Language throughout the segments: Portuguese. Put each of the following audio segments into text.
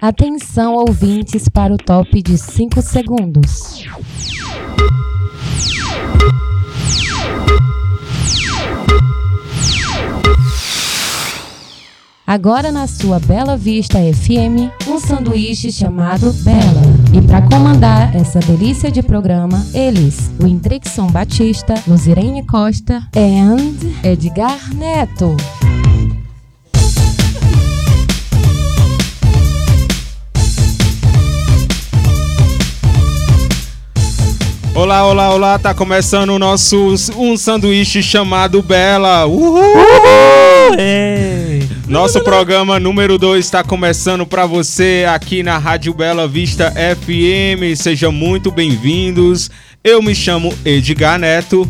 Atenção, ouvintes, para o top de 5 segundos. Agora na sua Bela Vista FM, um sanduíche chamado Bela. E para comandar essa delícia de programa, eles, o Indrixon Batista, Luzirene Costa e Edgar Neto. Olá, olá, olá, tá começando o nosso um sanduíche chamado Bela. Uhul! Ei. Nosso programa número 2 está começando para você aqui na Rádio Bela Vista FM. Sejam muito bem-vindos. Eu me chamo Edgar Neto.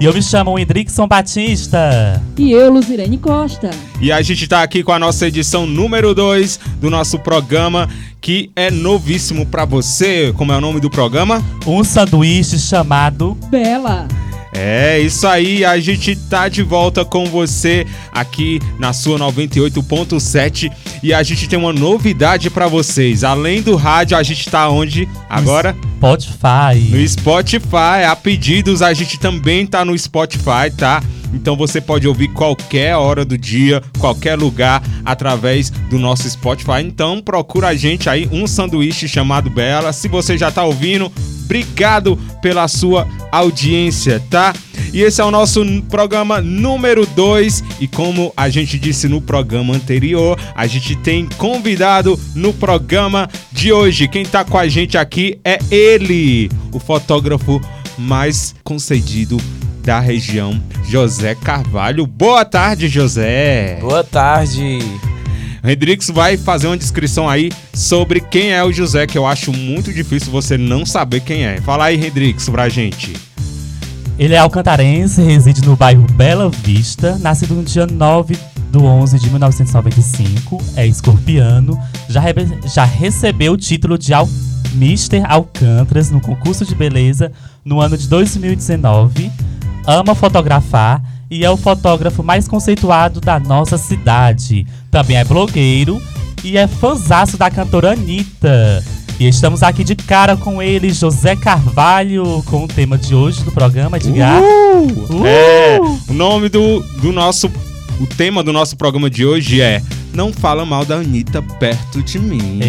E eu me chamo Hendrickson Batista. E eu, Luzirene Costa. E a gente tá aqui com a nossa edição número 2 do nosso programa, que é novíssimo para você. Como é o nome do programa? Um sanduíche chamado Bela. É, isso aí, a gente tá de volta com você aqui na sua 98.7 e a gente tem uma novidade para vocês. Além do rádio, a gente tá onde agora? Spotify. No Spotify. A pedidos, a gente também tá no Spotify, tá? Então você pode ouvir qualquer hora do dia, qualquer lugar, através do nosso Spotify. Então procura a gente aí, um sanduíche chamado Bela. Se você já tá ouvindo, obrigado pela sua audiência, tá? E esse é o nosso programa número 2. E como a gente disse no programa anterior, a gente tem convidado no programa de hoje. Quem tá com a gente aqui é ele, o fotógrafo mais concedido da região, José Carvalho. Boa tarde, José. Boa tarde. Redrix vai fazer uma descrição aí sobre quem é o José, que eu acho muito difícil você não saber quem é. Fala aí, Redrix, pra gente. Ele é alcantarense, reside no bairro Bela Vista, nascido no dia 9 do 11 de 1995, é escorpiano, já, re já recebeu o título de Al Mister Alcântaras no concurso de beleza no ano de 2019, ama fotografar e é o fotógrafo mais conceituado da nossa cidade. Também é blogueiro e é fãzaço da cantora Anitta. E estamos aqui de cara com ele, José Carvalho, com o tema de hoje do programa, Edgar. Uh! É, o nome do, do nosso. O tema do nosso programa de hoje é Não fala mal da Anitta perto de mim.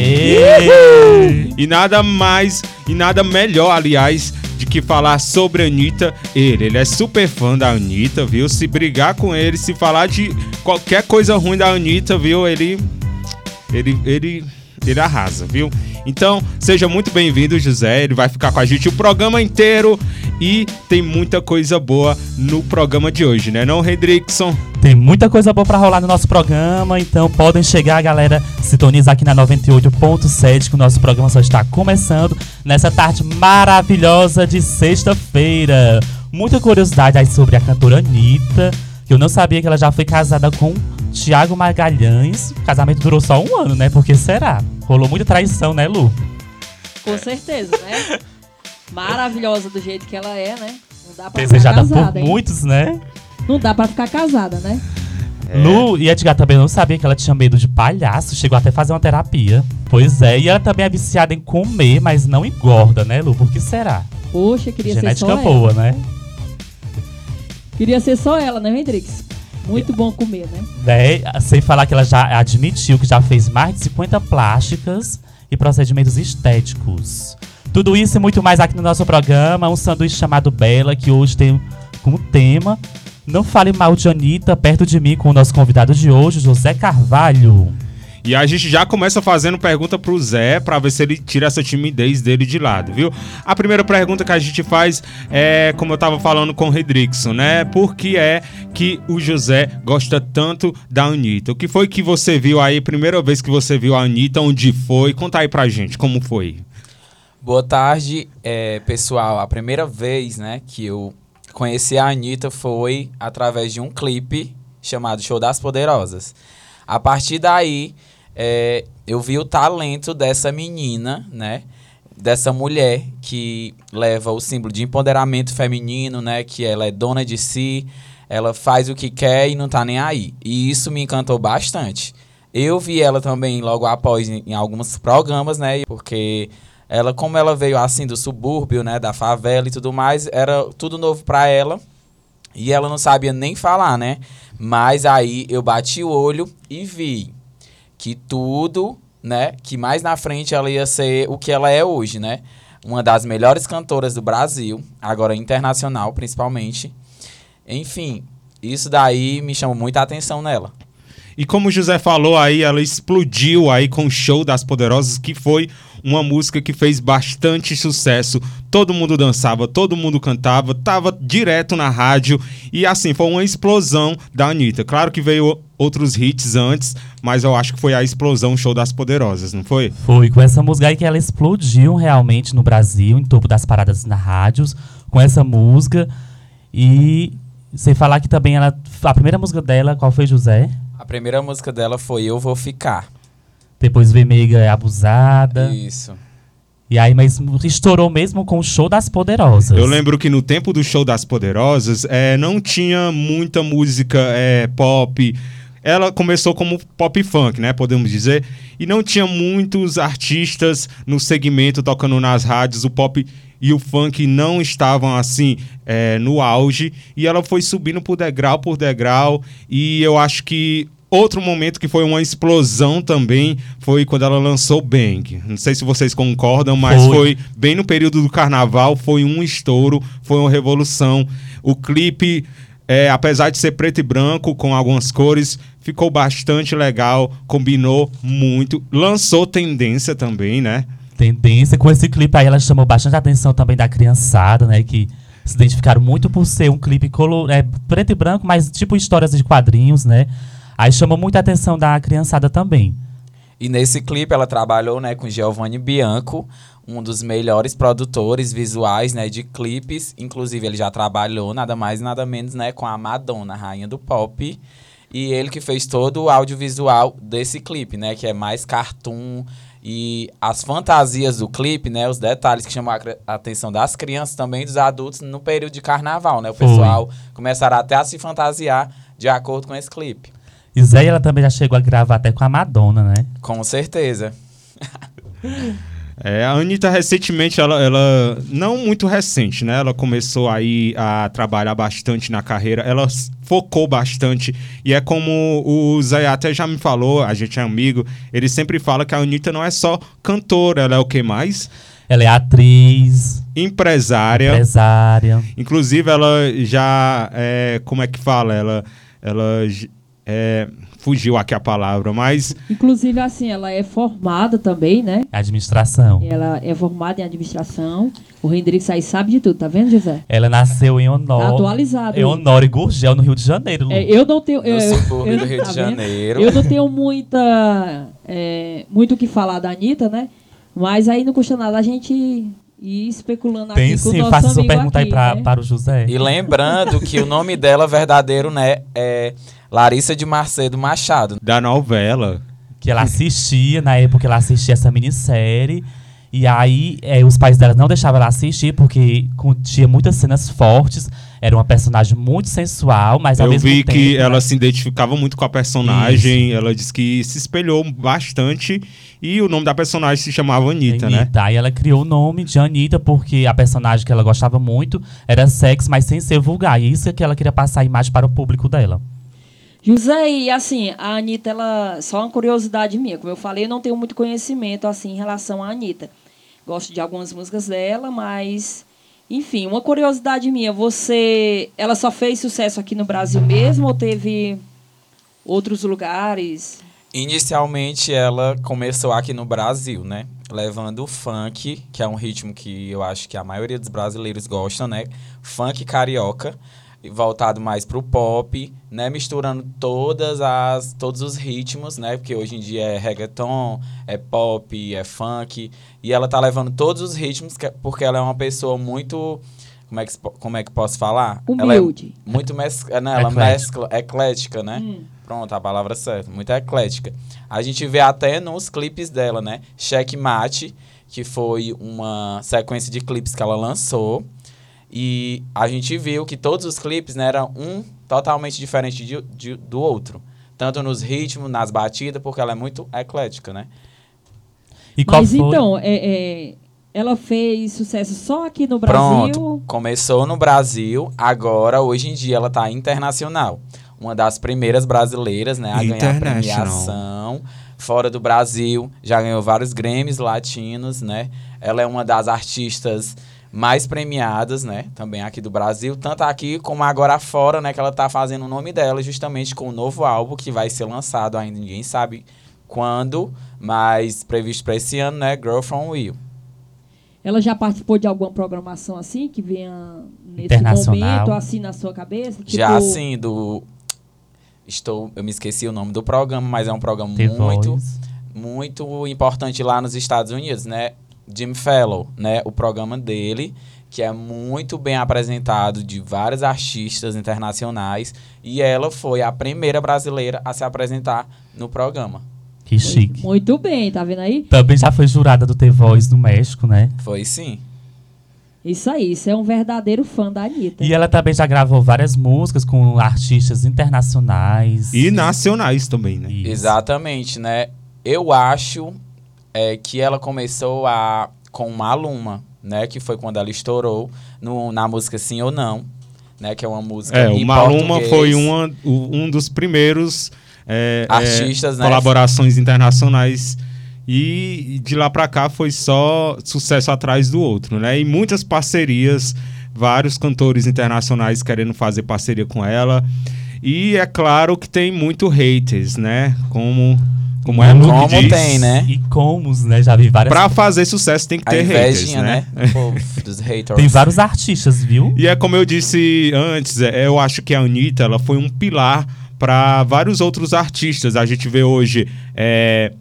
E nada mais e nada melhor, aliás, de que falar sobre a Anitta. Ele, ele é super fã da Anitta, viu? Se brigar com ele, se falar de qualquer coisa ruim da Anitta, viu? Ele. Ele. Ele. Ele arrasa, viu? Então, seja muito bem-vindo, José. Ele vai ficar com a gente o programa inteiro e tem muita coisa boa no programa de hoje, né, não, Redrickson? Tem muita coisa boa pra rolar no nosso programa, então podem chegar, galera, sintonizar aqui na 98.7 que o nosso programa só está começando nessa tarde maravilhosa de sexta-feira. Muita curiosidade aí sobre a cantora Anitta, que eu não sabia que ela já foi casada com Tiago Magalhães. O casamento durou só um ano, né? Porque será? Rolou muita traição, né, Lu? Com certeza, né? Maravilhosa do jeito que ela é, né? Não dá pra Desejada ficar casada, por hein? muitos, né? Não dá pra ficar casada, né? Lu e Edgar também não sabia que ela tinha medo de palhaço, chegou até a fazer uma terapia. Pois é, e ela também é viciada em comer, mas não engorda, né, Lu? Por que será? Poxa, queria ser Genética só ela. boa, né? Queria ser só ela, né, Hendrix? Muito bom comer, né? né? Sem falar que ela já admitiu que já fez mais de 50 plásticas e procedimentos estéticos. Tudo isso e muito mais aqui no nosso programa, um sanduíche chamado Bela, que hoje tem como tema Não Fale Mal de Anitta, perto de mim com o nosso convidado de hoje, José Carvalho. E a gente já começa fazendo pergunta pro Zé pra ver se ele tira essa timidez dele de lado, viu? A primeira pergunta que a gente faz é, como eu tava falando com o Redrickson, né? Por que é que o José gosta tanto da Anitta? O que foi que você viu aí, primeira vez que você viu a Anitta, onde foi? Conta aí pra gente como foi. Boa tarde, é, pessoal. A primeira vez, né, que eu conheci a Anitta foi através de um clipe chamado Show das Poderosas. A partir daí, é, eu vi o talento dessa menina, né? Dessa mulher que leva o símbolo de empoderamento feminino, né? Que ela é dona de si, ela faz o que quer e não tá nem aí. E isso me encantou bastante. Eu vi ela também logo após em, em alguns programas, né? Porque ela, como ela veio assim do subúrbio, né? Da favela e tudo mais, era tudo novo pra ela. E ela não sabia nem falar, né? Mas aí eu bati o olho e vi que tudo, né? Que mais na frente ela ia ser o que ela é hoje, né? Uma das melhores cantoras do Brasil, agora internacional principalmente. Enfim, isso daí me chamou muita atenção nela. E como o José falou aí, ela explodiu aí com o Show das Poderosas, que foi uma música que fez bastante sucesso. Todo mundo dançava, todo mundo cantava, tava direto na rádio e assim foi uma explosão da Anitta. Claro que veio outros hits antes, mas eu acho que foi a explosão Show das Poderosas, não foi? Foi com essa música aí que ela explodiu realmente no Brasil, em topo das paradas na rádios, com essa música. E sem falar que também ela. A primeira música dela, qual foi, José? A primeira música dela foi Eu Vou Ficar. Depois veio Meiga Abusada. Isso. E aí, mas estourou mesmo com o show das poderosas. Eu lembro que no tempo do Show das Poderosas é, não tinha muita música é, pop. Ela começou como pop funk, né? Podemos dizer. E não tinha muitos artistas no segmento tocando nas rádios. O pop e o funk não estavam assim é, no auge. E ela foi subindo por degrau por degrau. E eu acho que Outro momento que foi uma explosão também foi quando ela lançou Bang. Não sei se vocês concordam, mas foi, Foi. bem no período do carnaval, foi um estouro, foi uma revolução. O clipe, é, apesar de ser preto e branco, com algumas cores, ficou bastante legal, combinou muito. Lançou tendência também, né? Tendência. Com esse clipe aí, ela chamou bastante atenção também da criançada, né? Que se identificaram muito por ser um clipe color, é, preto e branco, mas tipo histórias de quadrinhos, né? Aí chamou muita atenção da criançada também. E nesse clipe ela trabalhou, né, com Giovanni Bianco, um dos melhores produtores visuais, né, de clipes. Inclusive ele já trabalhou nada mais nada menos, né, com a Madonna, a rainha do pop. E ele que fez todo o audiovisual desse clipe, né, que é mais cartoon e as fantasias do clipe, né, os detalhes que chamam a atenção das crianças também dos adultos no período de carnaval, né? O Foi. pessoal começará até a se fantasiar de acordo com esse clipe. E Zé, ela também já chegou a gravar até com a Madonna, né? Com certeza. É, a Anitta recentemente, ela, ela não muito recente, né? Ela começou aí a trabalhar bastante na carreira, ela focou bastante. E é como o Zé até já me falou, a gente é amigo, ele sempre fala que a Anitta não é só cantora, ela é o que mais? Ela é atriz, Empresária. empresária. Inclusive, ela já. É, como é que fala? Ela. ela é, fugiu aqui a palavra, mas Inclusive, assim, ela é formada também, né? Administração. Ela é formada em administração. O Hendrix aí sabe de tudo, tá vendo, José? Ela nasceu em Tá Honor. atualizado. Em Honor e Gurgel, no Rio de Janeiro. É, eu não tenho. No eu- subúrbio eu- do Rio tá de vendo? Janeiro. Eu não tenho muita. é, muito o que falar da Anitta, né? Mas aí não custa nada a gente ir especulando Tem aqui com o sim, nosso faça sua pergunta aí aqui, pra, né? para o José. E lembrando que o nome dela verdadeiro, né, é Larissa de Macedo Machado. da novela. Que ela assistia, na época ela assistia essa minissérie. E aí é, os pais dela não deixavam ela assistir porque tinha muitas cenas fortes. Era uma personagem muito sensual, mas ao Eu mesmo vi tempo. que ela né, se identificava muito com a personagem. Ela disse que se espelhou bastante. E o nome da personagem se chamava Anitta, né? Anitta. Aí ela criou o nome de Anitta porque a personagem que ela gostava muito era sexo, mas sem ser vulgar. E isso é que ela queria passar a imagem para o público dela. José, e assim, a Anitta, ela. Só uma curiosidade minha. Como eu falei, eu não tenho muito conhecimento assim em relação à Anitta. Gosto de algumas músicas dela, mas. Enfim, uma curiosidade minha. Você. Ela só fez sucesso aqui no Brasil mesmo ou teve outros lugares? Inicialmente ela começou aqui no Brasil, né? Levando o funk, que é um ritmo que eu acho que a maioria dos brasileiros gostam, né? Funk carioca, voltado mais pro pop, né? Misturando todas as, todos os ritmos, né? Porque hoje em dia é reggaeton, é pop, é funk. E ela tá levando todos os ritmos, que- porque ela é uma pessoa muito... Como é que, como é que posso falar? Ela é Humilde. muito mes né, ela mescla, eclética, né? Hum. Pronto, a palavra certa. Muito eclética. A gente vê até nos clipes dela, né? Checkmate, que foi uma sequência de clipes que ela lançou. E a gente viu que todos os clipes né, eram um totalmente diferente de, de- do outro. tanto nos ritmos, nas batidas, porque ela é muito eclética, né? E qual Mas foi? então, é, é, ela fez sucesso só aqui no Brasil. Pronto, começou no Brasil, agora, hoje em dia, ela tá internacional. Uma das primeiras brasileiras, né, a ganhar premiação fora do Brasil, já ganhou vários Grammys latinos, né? Ela é uma das artistas mais premiadas, né, também aqui do Brasil, tanto aqui como agora fora, né, que ela tá fazendo o nome dela justamente com o novo álbum que vai ser lançado ainda, ninguém sabe quando, mas previsto para esse ano, né, Girl From Will. Ela já participou de alguma programação assim, que venha nesse Internacional. momento, assim, na sua cabeça? Já Tipo, assim, do. Estou. Eu me esqueci o nome do programa, mas é um programa The muito, Voice. muito importante lá nos Estados Unidos, né? Jim Fellow, né? O programa dele, que é muito bem apresentado de vários artistas internacionais. E ela foi a primeira brasileira a se apresentar no programa. Que chique. Muito bem, tá vendo aí? Também já foi jurada do The Voice no México, né? Foi sim. Isso aí, isso é um verdadeiro fã da Anitta. E ela também já gravou várias músicas com artistas internacionais. E nacionais também, né? Isso. Exatamente, né? Eu acho é, que ela começou a com Maluma, né? Que foi quando ela estourou no, na música Sim ou Não, né? Que é uma música É, o Maluma foi uma, um dos primeiros é, Artistas, é, né? colaborações internacionais e de lá pra cá foi só sucesso atrás do outro, né? E muitas parcerias, vários cantores internacionais querendo fazer parceria com ela. E é claro que tem muito haters, né? Como como é Como diz. tem, né? E como, né? Já vi várias. Pra fazer sucesso tem que A ter haters, né? né? dos haters. Tem vários artistas, viu? E é como eu disse antes, é, eu acho que a Anitta ela foi um pilar para vários outros artistas. A gente vê hoje é,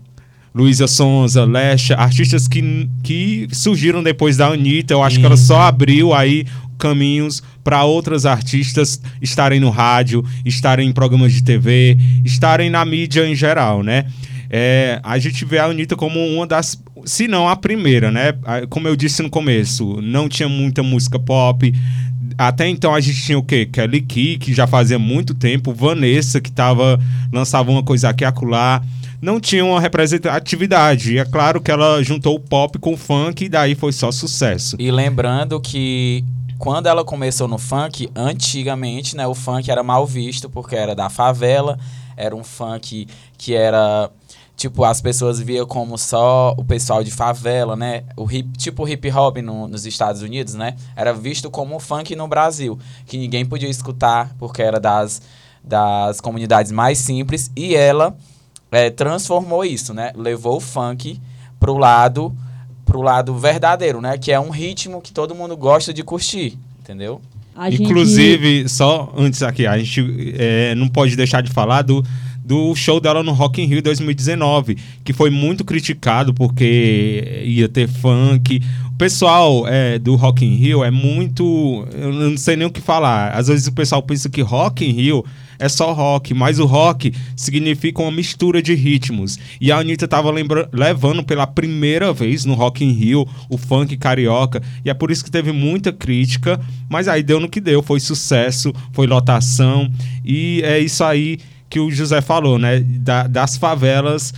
Luísa Sonza, Lesha, artistas que, que surgiram depois da Anitta. Eu acho que ela só abriu aí caminhos para outras artistas estarem no rádio, estarem em programas de TV, estarem na mídia em geral, né? É, a gente vê a Anitta como uma das, se não a primeira, né? Como eu disse no começo, não tinha muita música pop. Até então a gente tinha o quê? Kelly Key, que já fazia muito tempo, Vanessa, que tava, lançava uma coisa aqui acolá. Não tinha uma representatividade. E é claro que ela juntou o pop com o funk e daí foi só sucesso. E lembrando que quando ela começou no funk, antigamente, né, o funk era mal visto porque era da favela, era um funk que era tipo as pessoas via como só o pessoal de favela, né? O hip, tipo o hip hop no- nos Estados Unidos, né? Era visto como o funk no Brasil, que ninguém podia escutar porque era das das comunidades mais simples e ela é, transformou isso, né? Levou o funk pro lado pro lado verdadeiro, né? Que é um ritmo que todo mundo gosta de curtir, entendeu? A gente- Inclusive, só antes aqui, a gente é, não pode deixar de falar do, do show dela no Rock in Rio 2019, que foi muito criticado porque ia ter funk. O pessoal é, do Rock in Rio é muito... Eu não sei nem o que falar. Às vezes o pessoal pensa que Rock in Rio é só rock, mas o rock significa uma mistura de ritmos. E a Anitta tava lembra- levando pela primeira vez no Rock in Rio o funk carioca, e é por isso que teve muita crítica, mas aí deu no que deu, foi sucesso, foi lotação, e é isso aí que o José falou, né? Da- das favelas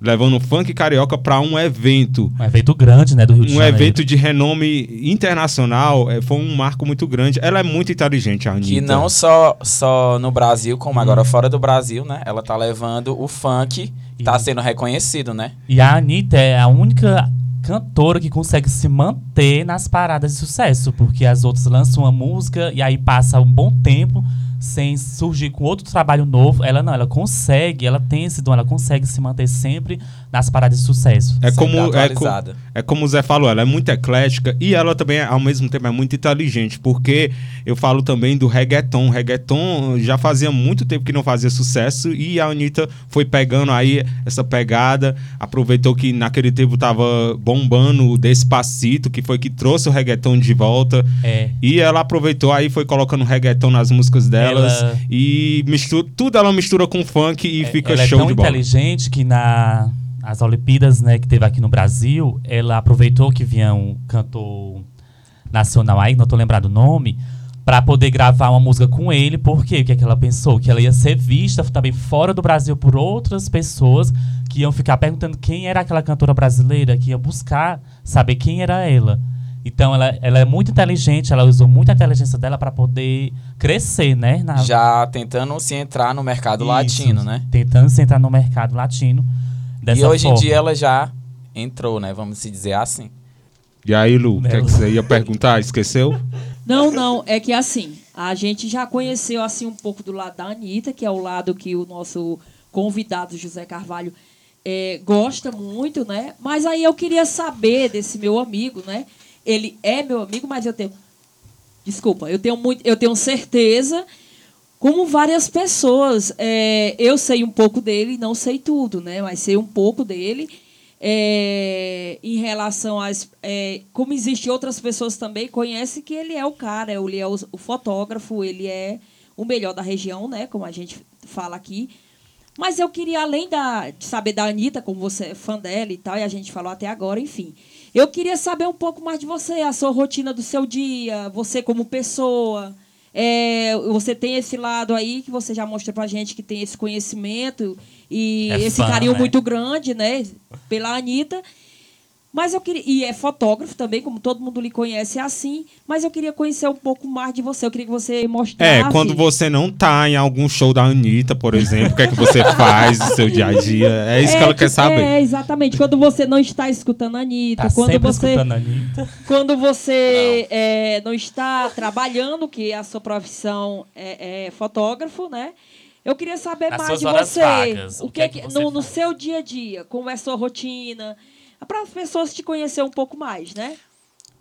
levando o funk carioca para um evento. Um evento grande, né, do Rio de Um Janeiro. evento de renome internacional, é, foi um marco muito grande. Ela é muito inteligente, a Anitta. Que não só, só no Brasil, como Hum. agora fora do Brasil, né? Ela tá levando o funk, tá E- sendo reconhecido, né? E a Anitta é a única cantora que consegue se manter nas paradas de sucesso, porque as outras lançam uma música e aí passa um bom tempo sem surgir com outro trabalho novo. Ela não, ela consegue, ela tem esse dom, ela consegue se manter sempre nas paradas de sucesso. É como, é, co- é como o Zé falou, ela é muito eclética e ela também, ao mesmo tempo, é muito inteligente, porque eu falo também do reggaeton. O reggaeton já fazia muito tempo que não fazia sucesso e a Anitta foi pegando aí essa pegada, aproveitou que naquele tempo tava bombando o Despacito, que foi que trouxe o reggaeton de volta. É. E ela aproveitou aí, foi colocando reggaeton nas músicas delas Ela- e mistura, tudo ela mistura com funk e fica ela show é tão de bola. inteligente que na as Olimpíadas, né, que teve aqui no Brasil, ela aproveitou que vinha um cantor nacional aí, não tô lembrado o nome, Pra poder gravar uma música com ele, porque o que, é que ela pensou? Que ela ia ser vista também fora do Brasil por outras pessoas que iam ficar perguntando quem era aquela cantora brasileira, que ia buscar saber quem era ela. Então ela, ela é muito inteligente, ela usou muita inteligência dela para poder crescer, né? Na, Já tentando se entrar no mercado Isso, latino, né? Tentando se entrar no mercado latino. Dessa e hoje forma. em dia ela já entrou, né? Vamos se dizer assim. E aí, Lu, o que, é que você ia perguntar? Esqueceu? Não, não, é que assim, a gente já conheceu assim um pouco do lado da Anitta, que é o lado que o nosso convidado José Carvalho eh, gosta muito, né? Mas aí eu queria saber desse meu amigo, né? Ele é meu amigo, mas eu tenho. Desculpa, eu tenho muito, eu tenho certeza, como várias pessoas, eh, eu sei um pouco dele, não sei tudo, né? Mas sei um pouco dele. É, em relação às. É, como existem outras pessoas também, conhece que ele é o cara, ele é o, o fotógrafo, ele é o melhor da região, né? Como a gente fala aqui. Mas eu queria, além da, de saber da Anitta, como você é fã dela e tal, e a gente falou até agora, enfim. Eu queria saber um pouco mais de você, a sua rotina do seu dia, você como pessoa. É, você tem esse lado aí que você já mostrou pra gente que tem esse conhecimento e É esse fã, carinho né? muito grande, né? Pela Anitta. Mas eu queria. E é fotógrafo também, como todo mundo lhe conhece, é assim. Mas eu queria conhecer um pouco mais de você. Eu queria que você mostrasse. É, quando você não tá em algum show da Anitta, por exemplo, o que é que você faz no seu dia a dia? É isso que ela quer saber. É, exatamente. Quando você não está escutando a Anitta, Tá quando sempre você. escutando a Anitta. Quando você é, não está trabalhando, que a sua profissão é, é fotógrafo, né? Eu queria saber Nas mais suas de horas você. vagas, o que é que, você no, no seu dia a dia, como é a sua rotina, para as pessoas te conhecer um pouco mais, né?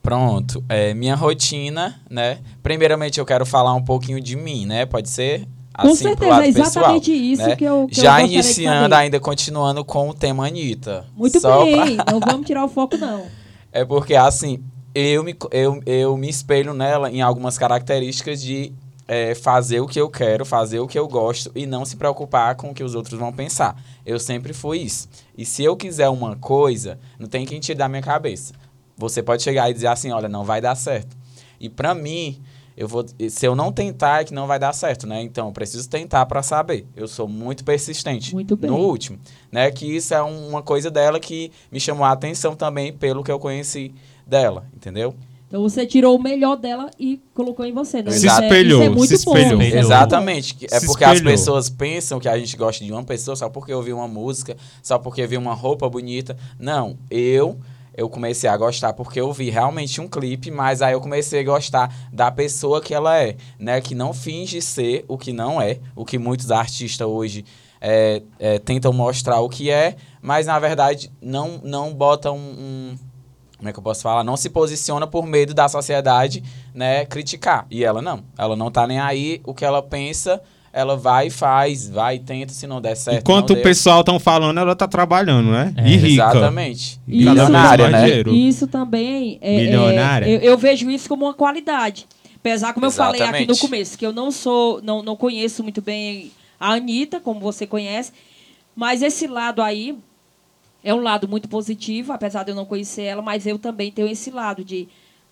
Pronto. É, minha rotina, né? Primeiramente eu quero falar um pouquinho de mim, né? Pode ser? Com Assim, pro certeza, é exatamente pessoal, isso né? que eu que eu Já de iniciando, ainda continuando com o tema Anitta. Muito bem, pra- não vamos tirar o foco, não. É porque, assim, eu me, eu, eu me espelho nela em algumas características de é, fazer o que eu quero, fazer o que eu gosto e não se preocupar com o que os outros vão pensar. Eu sempre fui isso. E se eu quiser uma coisa, não tem quem tirar da minha cabeça. Você pode chegar e dizer assim, olha, não vai dar certo. E pra mim, eu vou, se eu não tentar, é que não vai dar certo, né? Então, eu preciso tentar pra saber. Eu sou muito persistente. Muito bem. No último, né? Que isso é um- uma coisa dela que me chamou a atenção também pelo que eu conheci dela, entendeu? Então você tirou o melhor dela e colocou em você, né? Se Isso é- espelhou, isso é muito se bom, espelhou. é muito Exatamente. É Se porque as espelhou. pessoas pensam que a gente gosta de uma pessoa só porque ouviu uma música, só porque viu uma roupa bonita. Não, eu eu comecei a gostar porque eu vi realmente um clipe, mas aí eu comecei a gostar da pessoa que ela é, né? Que não finge ser o que não é, o que muitos artistas hoje é, é, tentam mostrar o que é, mas na verdade não, não botam um, como é que eu posso falar? Não se posiciona por medo da sociedade, né, criticar. E ela não. Ela não tá nem aí. O que ela pensa, ela vai e faz, vai e tenta, se não der certo. Enquanto não o deu. pessoal estão falando, ela tá trabalhando, né? É, e rica. Exatamente. E Milionária, né? Isso também é, Milionária. é- eu, eu vejo isso como uma qualidade. Apesar, como eu falei aqui no Exatamente. começo, que eu não sou, não, não conheço muito bem a Anitta, como você conhece, mas esse lado aí é um lado muito positivo, apesar de eu não conhecer ela, mas eu também tenho esse lado de,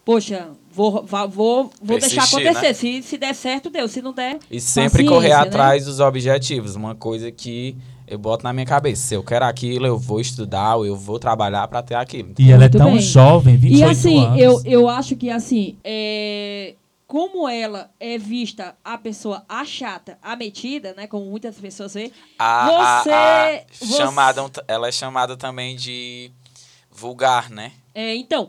poxa, vou, vou, vou deixar Persistir, acontecer. né? Se, se der certo, deu. Se não der. E sempre correr né? atrás dos objetivos. Uma coisa que eu boto na minha cabeça. Se eu quero aquilo, eu vou estudar, eu vou trabalhar pra ter aquilo. E ela é Muito tão bem. jovem, 28 E assim, anos. eu, eu acho que assim, é, como ela é vista a pessoa a chata, a metida, né? Como muitas pessoas veem. A, a- Você- a você- chamada, ela é chamada também de vulgar, né? É, então,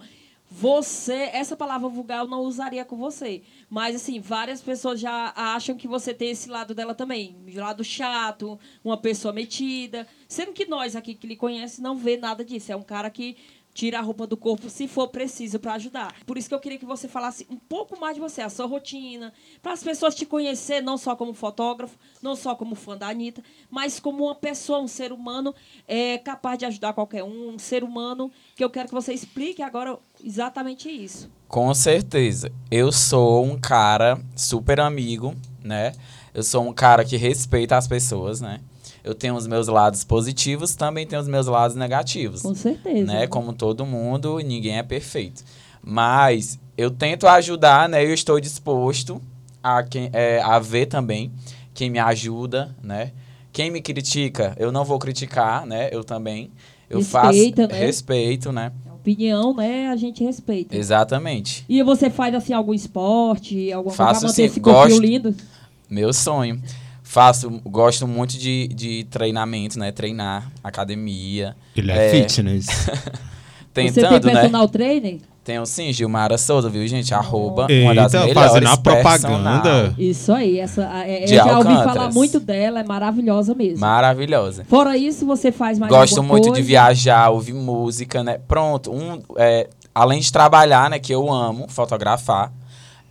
você, essa palavra vulgar eu não usaria com você. Mas, assim, várias pessoas já acham que você tem esse lado dela também. Um lado chato, uma pessoa metida. Sendo que nós aqui que lhe conhece não vê nada disso. É um cara que tira a roupa do corpo se for preciso para ajudar. Por isso que eu queria que você falasse um pouco mais de você, a sua rotina, para as pessoas te conhecer não só como fotógrafo, não só como fã da Anitta, mas como uma pessoa, um ser humano é capaz de ajudar qualquer um, um ser humano que eu quero que você explique agora exatamente isso. Com certeza. Eu sou um cara super amigo, né? Eu sou um cara que respeita as pessoas, né? Eu tenho os meus lados positivos, também tenho os meus lados negativos. Com certeza. Né? Como todo mundo, ninguém é perfeito. Mas eu tento ajudar, né? Eu estou disposto, a, quem, é, a ver também quem me ajuda, né? Quem me critica, eu não vou criticar, né? Eu também. Eu Respeita, faço né? respeito, né? Opinião, né? A gente respeita. Exatamente. E você faz assim algum esporte, alguma coisa Faço, pra manter sim, esse gosto. lindo? Meu sonho. Faço, gosto muito de, de treinamento, né? Treinar, academia. Ele é, É. fitness. você tem Tentando, né? personal trainer? Tenho sim, Gilmara Souza, viu, gente? Arroba, uma das Eita, melhores fazendo a propaganda. Isso aí, essa, é, De eu já ouvi Alcântaras. falar muito dela, é maravilhosa mesmo. Maravilhosa. Fora isso, você faz mais Gosto muito de coisa? viajar, ouvir música, né? Pronto, um, é, além de trabalhar, né, que eu amo fotografar,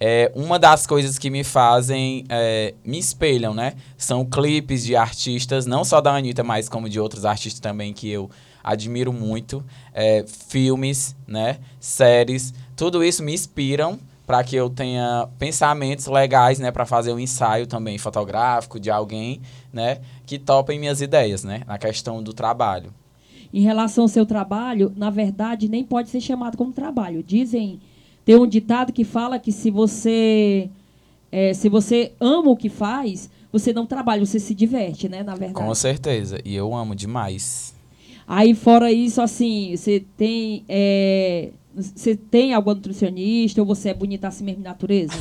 é, uma das coisas que me fazem, é, me espelham, né? São clipes de artistas, não só da Anitta, mas como de outros artistas também que eu admiro muito. É, filmes, né? Séries, tudo isso me inspiram para que eu tenha pensamentos legais, né? Para fazer um ensaio também fotográfico de alguém, né? Que topem minhas ideias, né? Na questão do trabalho. Em relação ao seu trabalho, na verdade, nem pode ser chamado como trabalho. Dizem, tem um ditado que fala que se você é, se você ama o que faz, você não trabalha, você se diverte, né? Na verdade. Com certeza. E eu amo demais. Aí fora isso, assim, você tem é, você tem alguma nutricionista ou você é bonita assim mesmo de natureza?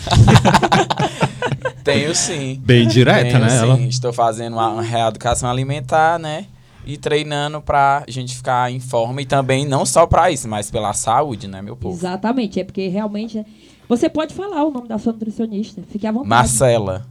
Tenho sim. Bem direta, Tenho, né? sim. Ela. Estou fazendo uma reeducação alimentar, né? E treinando pra gente ficar em forma. E também não só pra isso, mas pela saúde, né, meu povo? Exatamente, é porque realmente você pode falar o nome da sua nutricionista, fique à vontade. Marcela.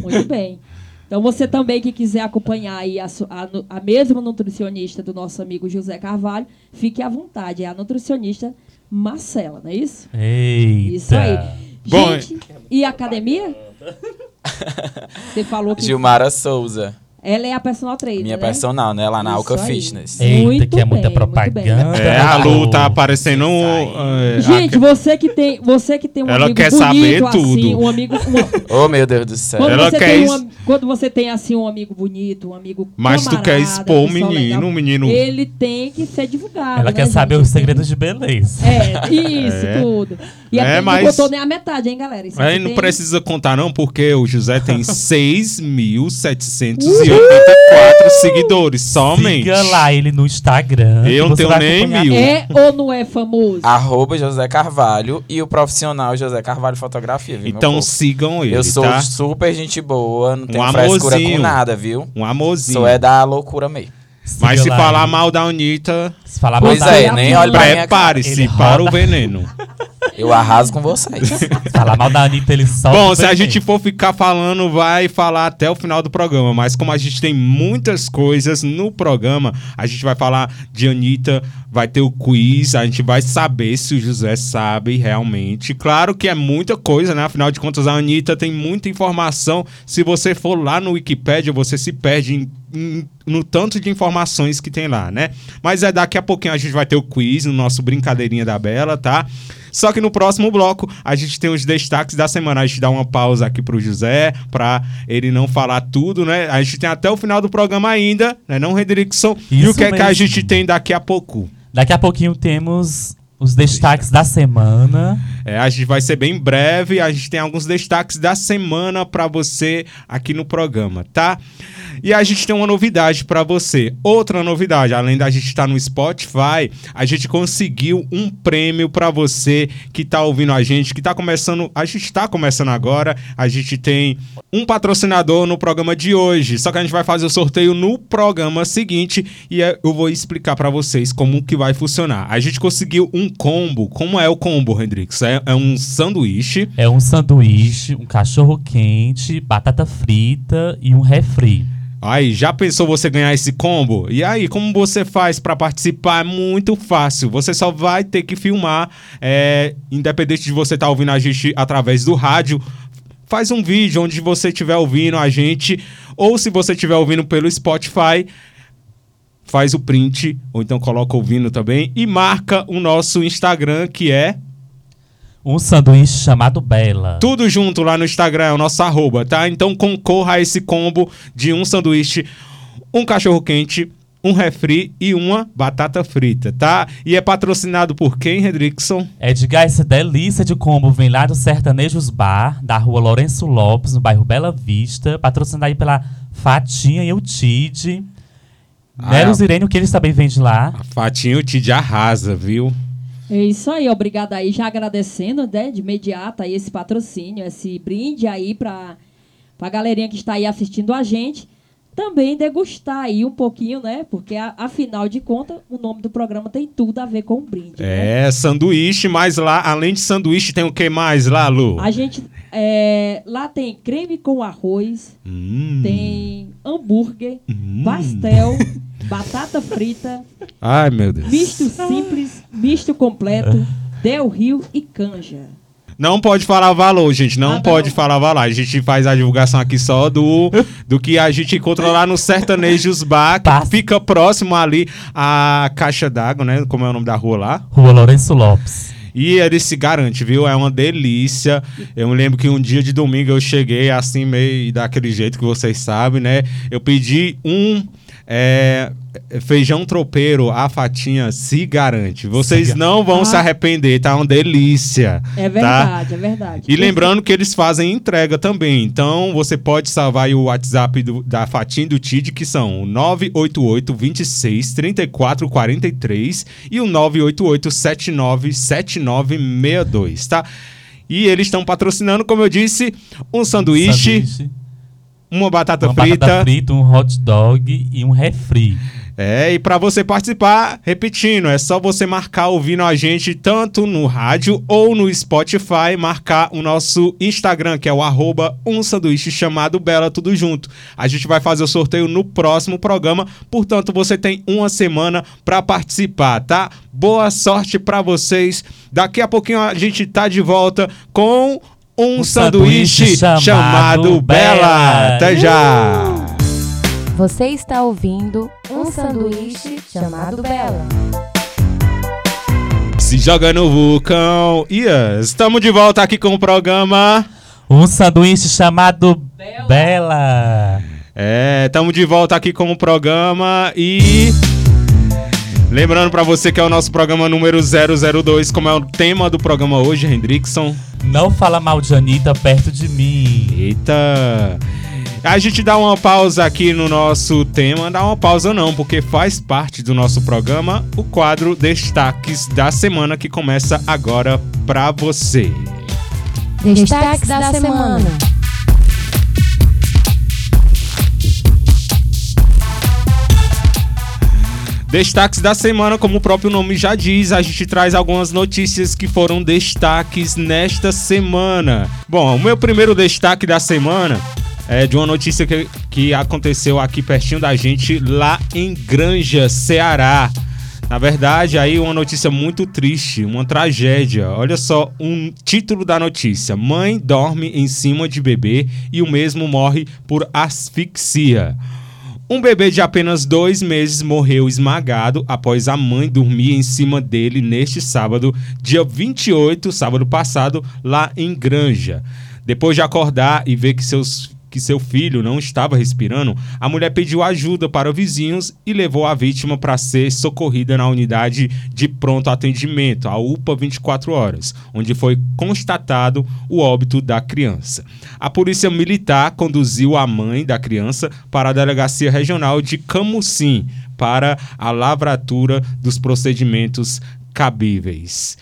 Muito bem. Então você também que quiser acompanhar aí a, a a mesma nutricionista do nosso amigo José Carvalho, fique à vontade. É a nutricionista Marcela, não é isso? Eita. Isso aí. Bom, Gente, e a academia? Você falou que Gilmara Souza. Ela é a personal trainer, Minha né? personal, né? Lá na Isso Alca aí. Fitness. Eita, Muito que é muita bem, muito bem. propaganda. É, a Lu tá aparecendo. é, Gente, a- você que tem, você que tem um Ela amigo quer bonito saber assim, tudo. um amigo, uma- Oh, meu Deus do céu. quando Ela você quer um quando você tem assim um amigo bonito, um amigo Mas tu quer expor o menino, o menino. Ele tem que ser divulgado. Ela né, quer gente? saber os segredos de beleza. É, isso, É. tudo. E É, até não mas- botou nem a metade, hein, galera? Isso Aí não tem- precisa contar, não, porque o José tem 6.784 seguidores somente. Siga lá ele no Instagram. Eu não tenho nem mil. É ou não é famoso? Arroba José Carvalho e o profissional José Carvalho Fotografia, viu, Então sigam ele, Eu sou tá? super gente boa, não tenho Um frescura amorzinho. com nada, viu? Um amorzinho. Sou é da loucura mesmo. Siga Mas se lá falar ele. mal da Anitta, Se falar Pois mal da- é, nem olha prepare-se para o veneno. Eu arraso com vocês. Falar mal da Anitta, ele só. Bom, se a gente for ficar falando, vai falar até o final do programa. Mas como a gente tem muitas coisas no programa, a gente vai falar de Anitta, vai ter o quiz, a gente vai saber se o José sabe realmente. Claro que é muita coisa, né? Afinal de contas, a Anitta tem muita informação. Se você for lá no Wikipedia, você se perde em- no tanto de informações que tem lá, né? Mas é daqui a pouquinho a gente vai ter o quiz no nosso Brincadeirinha da Bela, tá? Só que no próximo bloco a gente tem os destaques da semana. A gente dá uma pausa aqui pro José pra ele não falar tudo, né? A gente tem até o final do programa ainda, né? Não, Redrickson? E o que é que a mesmo. gente tem daqui a pouco? Daqui a pouquinho temos os destaques da semana. É, a gente vai ser bem breve, a gente tem alguns destaques da semana pra você aqui no programa, tá? E a gente tem uma novidade pra você. Outra novidade, além da gente estar no Spotify, a gente conseguiu um prêmio pra você que tá ouvindo a gente, que tá começando, a gente tá começando agora. A gente tem um patrocinador no programa de hoje, só que a gente vai fazer o sorteio no programa seguinte e eu vou explicar pra vocês como que vai funcionar. A gente conseguiu um combo. Como é o combo, Hendrix? É, é um sanduíche. É um sanduíche, um cachorro quente, batata frita e um refri. Aí, já pensou você ganhar esse combo? E aí, como você faz pra participar? É muito fácil. Você só vai ter que filmar, é, independente de você estar ouvindo a gente através do rádio. Faz um vídeo onde você estiver ouvindo a gente, ou se você estiver ouvindo pelo Spotify, faz o print, ou então coloca ouvindo também, e marca o nosso Instagram, que é Um sanduíche chamado Bela. tudo junto lá no Instagram, é o nosso arroba, tá? Então concorra a esse combo de um sanduíche, um cachorro quente um refri e uma batata frita, tá? E é patrocinado por quem, Redrickson? Edgar, essa delícia de combo vem lá do Sertanejos Bar, da rua Lourenço Lopes, no bairro Bela Vista, patrocinado aí pela Fatinha e o Tide. Ah, Neros Irene, o que eles também vendem lá. A Fatinho te de arrasa, viu? É isso aí, obrigada aí, já agradecendo, né, de imediato aí esse patrocínio, esse brinde aí pra, pra galerinha que está aí assistindo a gente. Também degustar aí um pouquinho, né, porque afinal de contas, o nome do programa tem tudo a ver com o brinde, né? É, sanduíche, mas lá, além de sanduíche, tem o que mais lá, Lu? A gente, é, lá tem creme com arroz, Hum. tem hambúrguer, Hum. pastel, batata frita, Ai, meu Deus. misto simples, misto completo, Del Rio e canja. Não pode falar valor, gente. Não Ah, não. pode falar valor. A gente faz a divulgação aqui só do, do que a gente encontra lá no Sertanejos Bar, que Passa. fica próximo ali à Caixa d'Água, né? Como é o nome da rua lá? Rua Lourenço Lopes. E ele se garante, viu? É uma delícia. Eu me lembro que um dia de domingo eu cheguei assim, meio daquele jeito que vocês sabem, né? Eu pedi um é, feijão tropeiro, a fatinha se garante. Vocês Se não vão Ah. se arrepender, tá uma delícia. É verdade, é verdade. E lembrando que eles fazem entrega também. Então você pode salvar aí o WhatsApp do- da Fatim do TID, que são o 988 26 34 43 e o 988 79 7962, tá? E eles estão patrocinando, como eu disse, um sanduíche, Sanduíche, uma batata uma frita. batata frita, um hot dog e um refri. É, e para você participar, repetindo, é só você marcar ouvindo a gente tanto no rádio ou no Spotify, marcar o nosso Instagram, que é o arroba um sanduíche chamado Bela, tudo junto. A gente vai fazer o sorteio no próximo programa, portanto você tem uma semana para participar, tá? Boa sorte para vocês. Daqui a pouquinho a gente tá de volta com um, Um sanduíche, sanduíche chamado, chamado Bela. Bela. Até já! Você está ouvindo um sanduíche chamado Bela. Se joga no vulcão. Yes, estamos de volta aqui com o programa. Um sanduíche chamado Bela. É, estamos de volta aqui com o programa e. Lembrando pra você que é o nosso programa número 002, como é o tema do programa hoje, Hendrickson. Não fala mal de Anitta perto de mim. Eita! A gente dá uma pausa aqui no nosso tema, dá uma pausa não, porque faz parte do nosso programa o quadro Destaques da Semana que começa agora pra você. Destaques da semana. Destaques da semana, como o próprio nome já diz, a gente traz algumas notícias que foram destaques nesta semana. Bom, o meu primeiro destaque da semana é de uma notícia que, que aconteceu aqui pertinho da gente, lá em Granja, Ceará. Na verdade, aí uma notícia muito triste, uma tragédia. Olha só um título da notícia: Mãe dorme em cima de bebê e o mesmo morre por asfixia. Um bebê de apenas dois meses morreu esmagado após a mãe dormir em cima dele neste sábado, dia 28, sábado passado, lá em Granja. Depois de acordar e ver que, seus, que seu filho não estava respirando, a mulher pediu ajuda para vizinhos e levou a vítima para ser socorrida na unidade de pronto atendimento, a UPA 24 horas, onde foi constatado o óbito da criança. A polícia militar conduziu a mãe da criança para a delegacia regional de Camusim para a lavratura dos procedimentos cabíveis.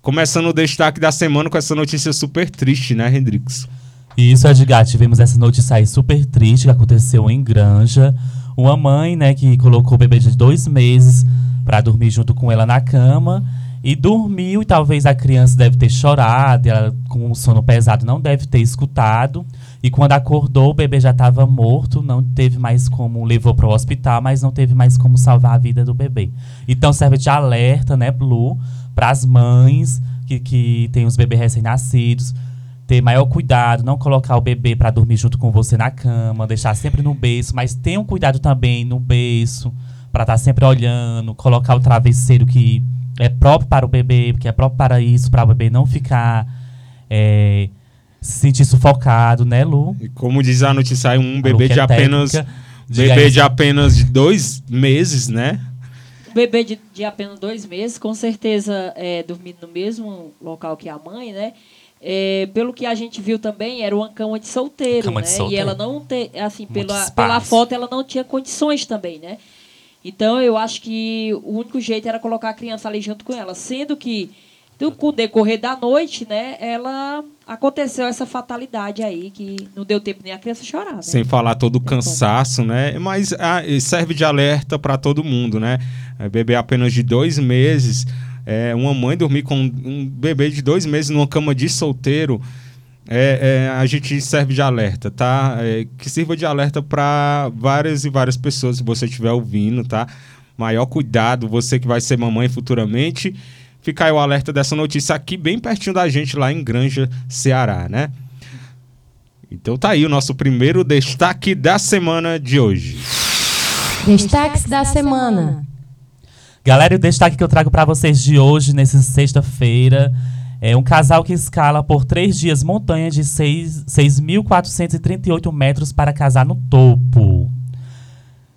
Começando o destaque da semana com essa notícia super triste, né, Hendrix? Isso, Edgar, tivemos essa notícia aí super triste que aconteceu em Granja. Uma mãe, né, que colocou o bebê de dois meses pra dormir junto com ela na cama. E dormiu, e talvez a criança deve ter chorado, ela com um sono pesado não deve ter escutado. E quando acordou, o bebê já estava morto, não teve mais como levou para o hospital, mas não teve mais como salvar a vida do bebê. Então serve de alerta, né, Blue, para as mães que, que têm os bebês recém-nascidos, ter maior cuidado, não colocar o bebê para dormir junto com você na cama, deixar sempre no berço, mas tenham cuidado também no berço, para estar sempre olhando, colocar o travesseiro que é próprio para o bebê, que é próprio para isso, para o bebê não ficar é, se sentir sufocado, né, Lu? E como diz a notícia, um bebê de apenas técnica. Bebê de apenas de dois meses, né? bebê de, de apenas dois meses, com certeza é, dormindo no mesmo local que a mãe, né? É, pelo que a gente viu também, era uma cama de solteiro, Cama né? de E solteiro. ela não tem, assim, pela, espaço. pela foto, ela não tinha condições também, né? Então, eu acho que o único jeito era colocar a criança ali junto com ela. Sendo que, do- com o decorrer da noite, né? Ela... Aconteceu essa fatalidade aí, que não deu tempo nem a criança chorar, né? Sem falar todo o cansaço, né? Mas ah, e serve de alerta para todo mundo, né? É, bebê apenas de dois meses, é, uma mãe dormir com um bebê de dois meses numa cama de solteiro, é, é, a gente serve de alerta, tá? É, que sirva de alerta para várias e várias pessoas, se você estiver ouvindo, tá? Maior cuidado, você que vai ser mamãe futuramente. Fica aí o alerta dessa notícia aqui, bem pertinho da gente, lá em Granja, Ceará, né? Então tá aí o nosso primeiro destaque da semana de hoje. Destaques da semana. Galera, o destaque que eu trago pra vocês de hoje, nessa sexta-feira, é um casal que escala por três dias montanha de seis- 6.438 metros para casar no topo.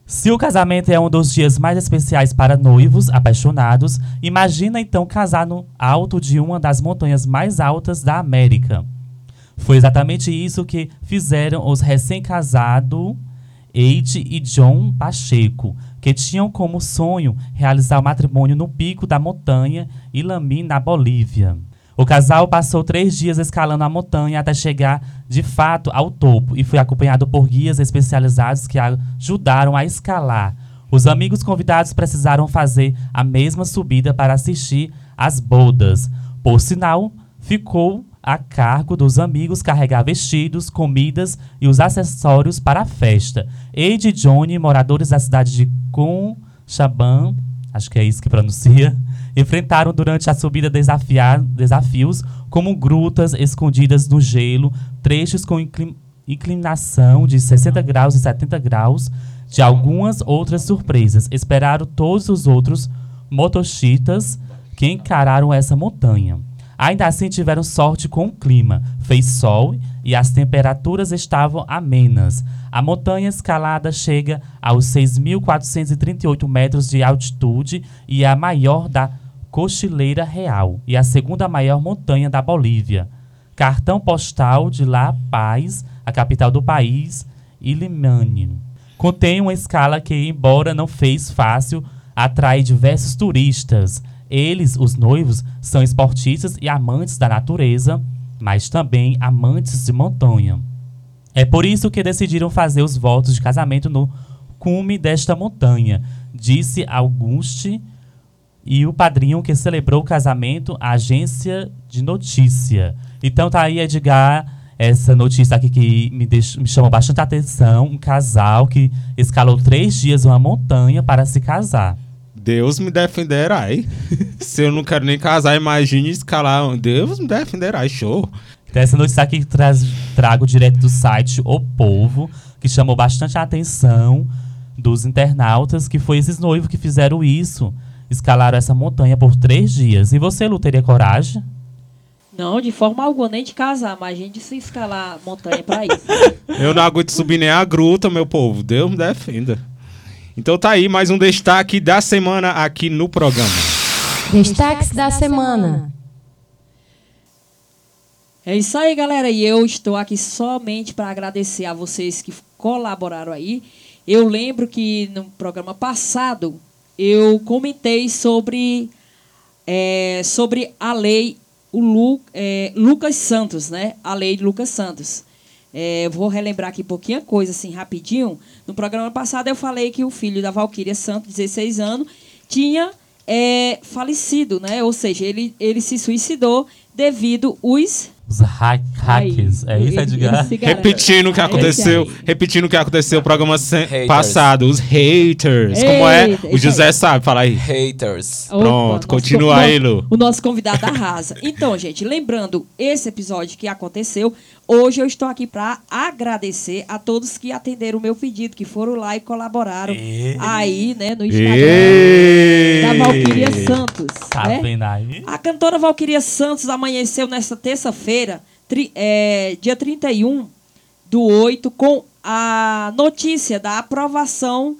Se o casamento é um dos dias mais especiais para noivos apaixonados, imagina então casar no alto de uma das montanhas mais altas da América. Foi exatamente isso que fizeram os recém-casados Eide e John Pacheco, que tinham como sonho realizar o matrimônio no pico da montanha Ilami, na Bolívia. O casal passou três dias escalando a montanha até chegar de fato ao topo e foi acompanhado por guias especializados que ajudaram a escalar. Os amigos convidados precisaram fazer a mesma subida para assistir às bodas. Por sinal, ficou a cargo dos amigos carregar vestidos, comidas e os acessórios para a festa. Eide e Johnny, moradores da cidade de Conchaban, acho que é isso que pronuncia, enfrentaram durante a subida desafiar, desafios como grutas escondidas no gelo, trechos com inclin- inclinação de 60 graus e 70 graus, de algumas outras surpresas. Esperaram todos os outros motochitas que encararam essa montanha. Ainda assim tiveram sorte com o clima. Fez sol e as temperaturas estavam amenas. A montanha escalada chega aos 6.438 metros de altitude e é a maior da Cochileira Real e a segunda maior montanha da Bolívia. Cartão postal de La Paz, a capital do país, Ilimani. Contém uma escala que, embora não fez fácil, atrai diversos turistas. Eles, os noivos, são esportistas e amantes da natureza, mas também amantes de montanha. É por isso que decidiram fazer os votos de casamento no cume desta montanha, disse Auguste e o padrinho que celebrou o casamento, a agência de notícia. Então tá aí, Edgar, essa notícia aqui que me, deixou, me chamou bastante atenção. Um casal que escalou três dias uma montanha para se casar. Deus me defenderai. Se eu não quero nem casar, imagine escalar. Deus me defenderai, show. Então, essa notícia aqui que traz, trago direto do site O Povo, que chamou bastante a atenção dos internautas, que foi esses noivos que fizeram isso. Escalaram essa montanha por três dias. E você, Lu, teria coragem? Não, de forma alguma, nem de casar, mas a gente se escalar montanha pra isso. Eu não aguento subir nem a gruta, meu povo. Deus me defenda. Então tá aí mais um destaque da semana aqui no programa. Destaques da semana. É isso aí, galera. E eu estou aqui somente para agradecer a vocês que colaboraram aí. Eu lembro que no programa passado eu comentei sobre, é, sobre a lei o Lu, é, Lucas Santos, né? A lei de Lucas Santos. É, vou relembrar aqui pouquinha coisa, assim, rapidinho. No programa passado eu falei que o filho da Valquíria Santos, 16 anos, tinha é, falecido, né? Ou seja, ele, ele se suicidou devido os Os hack hackers. É isso, Edgar? Repetindo o que aconteceu, aí. repetindo o que aconteceu no programa Haters. passado, os haters. Como é? O José aí. sabe, fala aí. Haters. Opa, Pronto, nosso continua co- aí, Lu. O nosso convidado arrasa. Então, gente, lembrando esse episódio que aconteceu, hoje eu estou aqui para agradecer a todos que atenderam o meu pedido, que foram lá e colaboraram E- aí, né, no Instagram Ei! da Valquíria Santos. Tá né? vendo aí? A cantora Valquíria Santos amanheceu nesta terça-feira, tri- é, dia 31 do 8, com a notícia da aprovação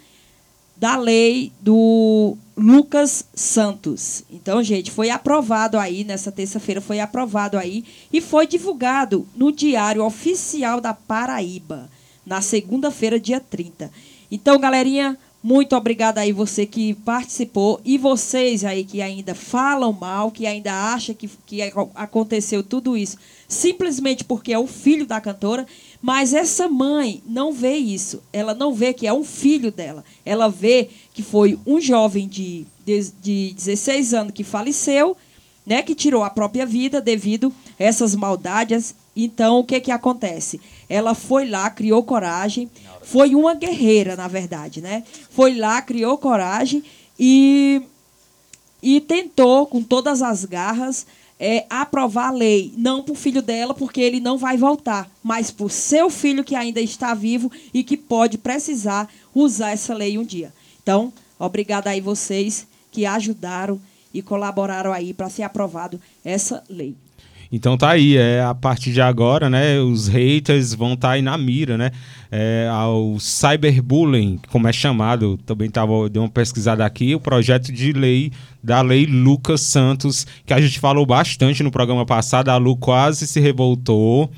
da lei do Lucas Santos. Então, gente, foi aprovado aí, nessa terça-feira foi aprovado aí e foi divulgado no Diário Oficial da Paraíba, na segunda-feira, dia 30. Então, galerinha, muito obrigada aí você que participou e vocês aí que ainda falam mal, que ainda acham que, que aconteceu tudo isso simplesmente porque é o filho da cantora, mas essa mãe não vê isso. Ela não vê que é um filho dela. Ela vê que foi um jovem de, de, de 16 anos que faleceu, né, que tirou a própria vida devido a essas maldades. Então, o que, que acontece? Ela foi lá, criou coragem, foi uma guerreira, na verdade, né? Foi lá, criou coragem e, e tentou, com todas as garras, é, aprovar a lei. Não para o filho dela, porque ele não vai voltar, mas para o seu filho que ainda está vivo e que pode precisar usar essa lei um dia. Então, obrigada aí vocês que ajudaram e colaboraram aí para ser aprovado essa lei. Então tá aí, é, a partir de agora, né, os haters vão estar tá aí na mira, né, é, ao cyberbullying, como é chamado, também tava, dei uma pesquisada aqui, o projeto de lei da lei Lucas Santos, que a gente falou bastante no programa passado, a Lu quase se revoltou,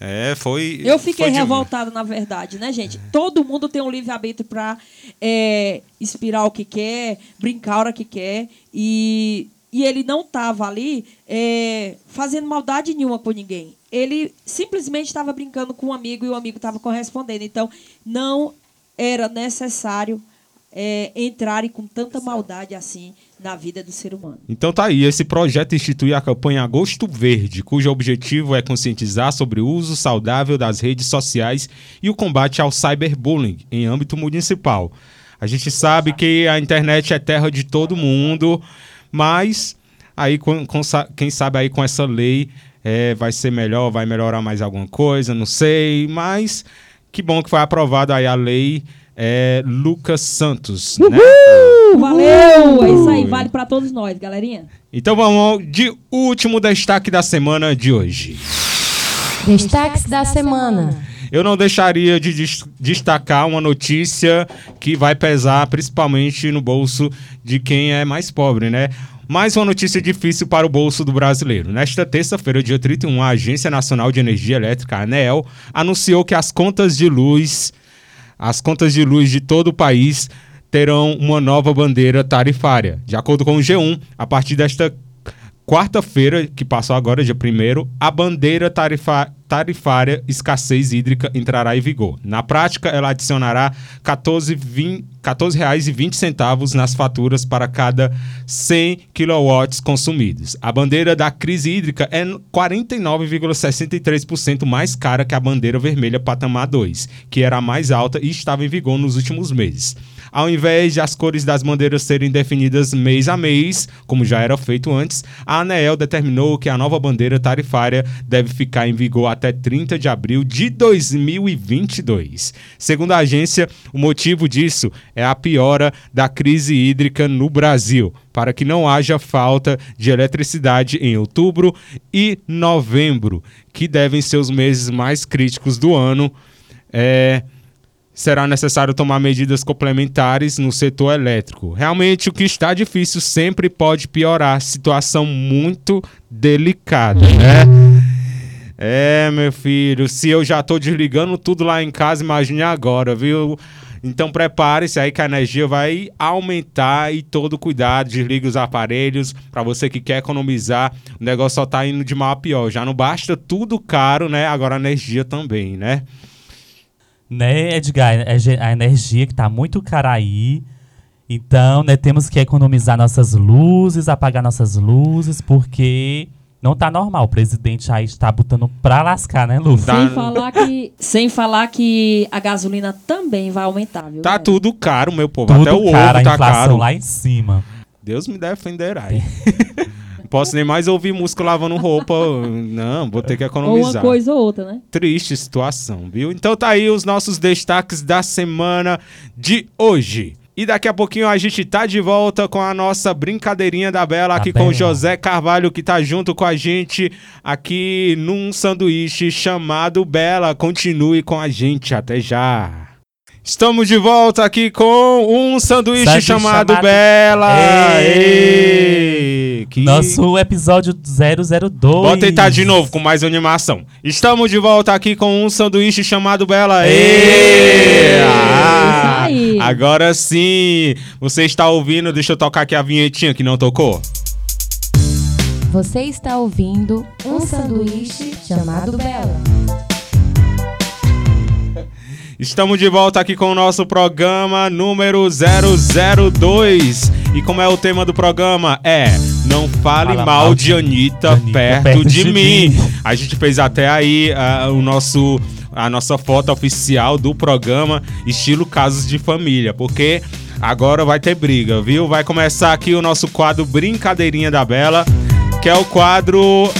é, foi. Eu fiquei revoltada, na verdade, né, gente? Todo mundo tem um livre-arbítrio para é, inspirar o que quer, brincar a hora que quer. E e ele não estava ali é, fazendo maldade nenhuma com ninguém. Ele simplesmente estava brincando com um amigo e o amigo estava correspondendo. Então, não era necessário é, entrarem com tanta maldade assim na vida do ser humano. Então tá aí, esse projeto institui a campanha Agosto Verde, cujo objetivo é conscientizar sobre o uso saudável das redes sociais e o combate ao cyberbullying em âmbito municipal. A gente sabe que a internet é terra de todo mundo, mas aí, com, com, quem sabe aí com essa lei é, vai ser melhor, vai melhorar mais alguma coisa, não sei. Mas que bom que foi aprovada aí a lei é, Lucas Santos. Né? Uhul! Né? Valeu! É isso aí, vale para todos nós, galerinha. Então vamos de último destaque da semana de hoje. Destaques da semana. Eu não deixaria de destacar uma notícia que vai pesar principalmente no bolso de quem é mais pobre, né? Mais uma notícia difícil para o bolso do brasileiro. Nesta terça-feira, dia 31, a Agência Nacional de Energia Elétrica, ANEEL, anunciou que as contas de luz, as contas de luz de todo o país terão uma nova bandeira tarifária. De acordo com o G1, a partir desta quarta-feira, que passou agora, dia 1 a bandeira tarifa tarifária escassez hídrica entrará em vigor. Na prática, ela adicionará R$ 14,20 nas faturas para cada 100 kW consumidos. A bandeira da crise hídrica é 49,63% mais cara que a bandeira vermelha patamar 2, que era a mais alta e estava em vigor nos últimos meses. Ao invés de as cores das bandeiras serem definidas mês a mês, como já era feito antes, a ANEEL determinou que a nova bandeira tarifária deve ficar em vigor até 30 de abril de 2022. Segundo a agência, o motivo disso é a piora da crise hídrica no Brasil, para que não haja falta de eletricidade em outubro e novembro, que devem ser os meses mais críticos do ano. É, será necessário tomar medidas complementares no setor elétrico. Realmente, o que está difícil sempre pode piorar. Situação muito delicada, né? É, meu filho, se eu já estou desligando tudo lá em casa, imagine agora, viu? Então prepare-se aí que a energia vai aumentar e todo cuidado, desligue os aparelhos. Para você que quer economizar, o negócio só tá indo de mal a pior. Já não basta tudo caro, né? Agora a energia também, né? Né, Edgar? É a energia que tá muito cara aí. Então, né, temos que economizar nossas luzes, apagar nossas luzes, porque não tá normal. O presidente aí está botando pra lascar, né, Lu? Sem, falar que, sem falar que a gasolina também vai aumentar, viu? Tá tudo caro, meu povo. Tudo Até o caro, ovo tá a inflação caro. lá em cima. Deus me defenderá. Não posso nem mais ouvir música lavando roupa. Não, vou ter que Ou economizar. uma coisa ou outra, né? Triste situação, viu? Então tá aí os nossos destaques da semana de hoje. E daqui a pouquinho a gente tá de volta com a nossa brincadeirinha da Bela, Da aqui com o. José Carvalho, que tá junto com a gente aqui num sanduíche chamado Bela. Continue com a gente, até já. Estamos de volta aqui com um sanduíche Sanduíche chamado, chamado- Bela. Ei! Ei! Que- Nosso episódio 002. Bota aí tá de novo com mais animação. Estamos de volta aqui com um sanduíche chamado Bela. Ei! Ei! Ah, aí. agora sim. Você está ouvindo? Deixa eu tocar aqui a vinhetinha que não tocou. Você está ouvindo um sanduíche chamado Bela. Estamos de volta aqui com o nosso programa número 002. E como é o tema do programa? É Não Fale Fala Mal de Anitta, Anitta perto, perto de, de mim. mim. A gente fez até aí ah, o nosso, a nossa foto oficial do programa, estilo Casos de Família, porque agora vai ter briga, viu? Vai começar aqui o nosso quadro Brincadeirinha da Bela, que é o quadro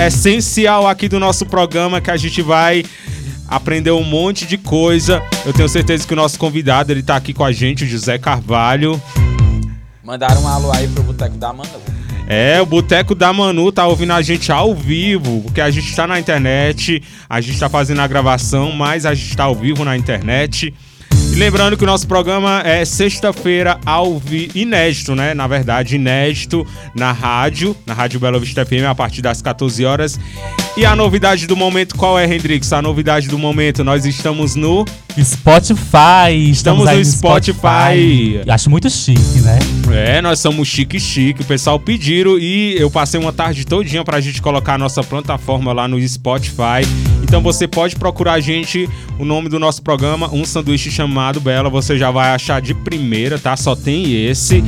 essencial aqui do nosso programa que a gente vai aprender um monte de coisa. Eu tenho certeza que o nosso convidado ele tá aqui com a gente, o José Carvalho. Mandaram um alô aí pro Boteco da Manu. É, o Boteco da Manu tá ouvindo a gente ao vivo, porque a gente tá na internet, a gente tá fazendo a gravação, mas a gente tá ao vivo na internet. E lembrando que o nosso programa é sexta-feira ao vivo, inédito, né? Na verdade, inédito na rádio, na Rádio Bela Vista FM, a partir das 14 horas. E a novidade do momento, qual é, Hendrix? A novidade do momento, nós estamos no Spotify. Estamos aí no Spotify. Acho muito chique, né? É, nós somos chique chique. O pessoal pediram e eu passei uma tarde todinha pra gente colocar a nossa plataforma lá no Spotify. Então você pode procurar a gente, o nome do nosso programa, um sanduíche chamado Bela, você já vai achar de primeira, tá? Só tem esse.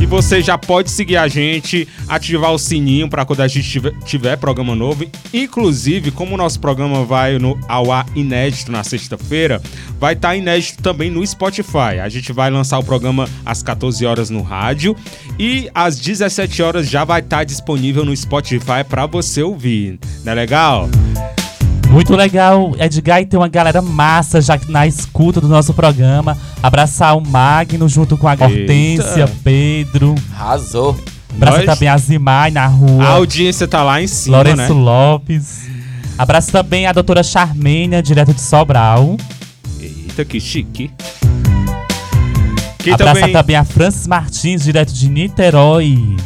E você já pode seguir a gente, ativar o sininho para quando a gente tiver, tiver programa novo. Inclusive, como o nosso programa vai no, ao ar inédito na sexta-feira, vai estar inédito também no Spotify. A gente vai lançar o programa às 14 horas no rádio e às 17 horas já vai estar disponível no Spotify para você ouvir. Não é legal? Muito legal, Edgar, e tem uma galera massa já na escuta do nosso programa. Abraçar o Magno junto com a Hortência, Pedro. Arrasou. Abraça Nós- também a Zimai na A rua. audiência tá lá em cima, Lourenço né? Lopes. Abraço também a doutora Charmênia, direto de Sobral. Eita, que chique. Que Abraça também... também... a Francis Martins, direto de Niterói.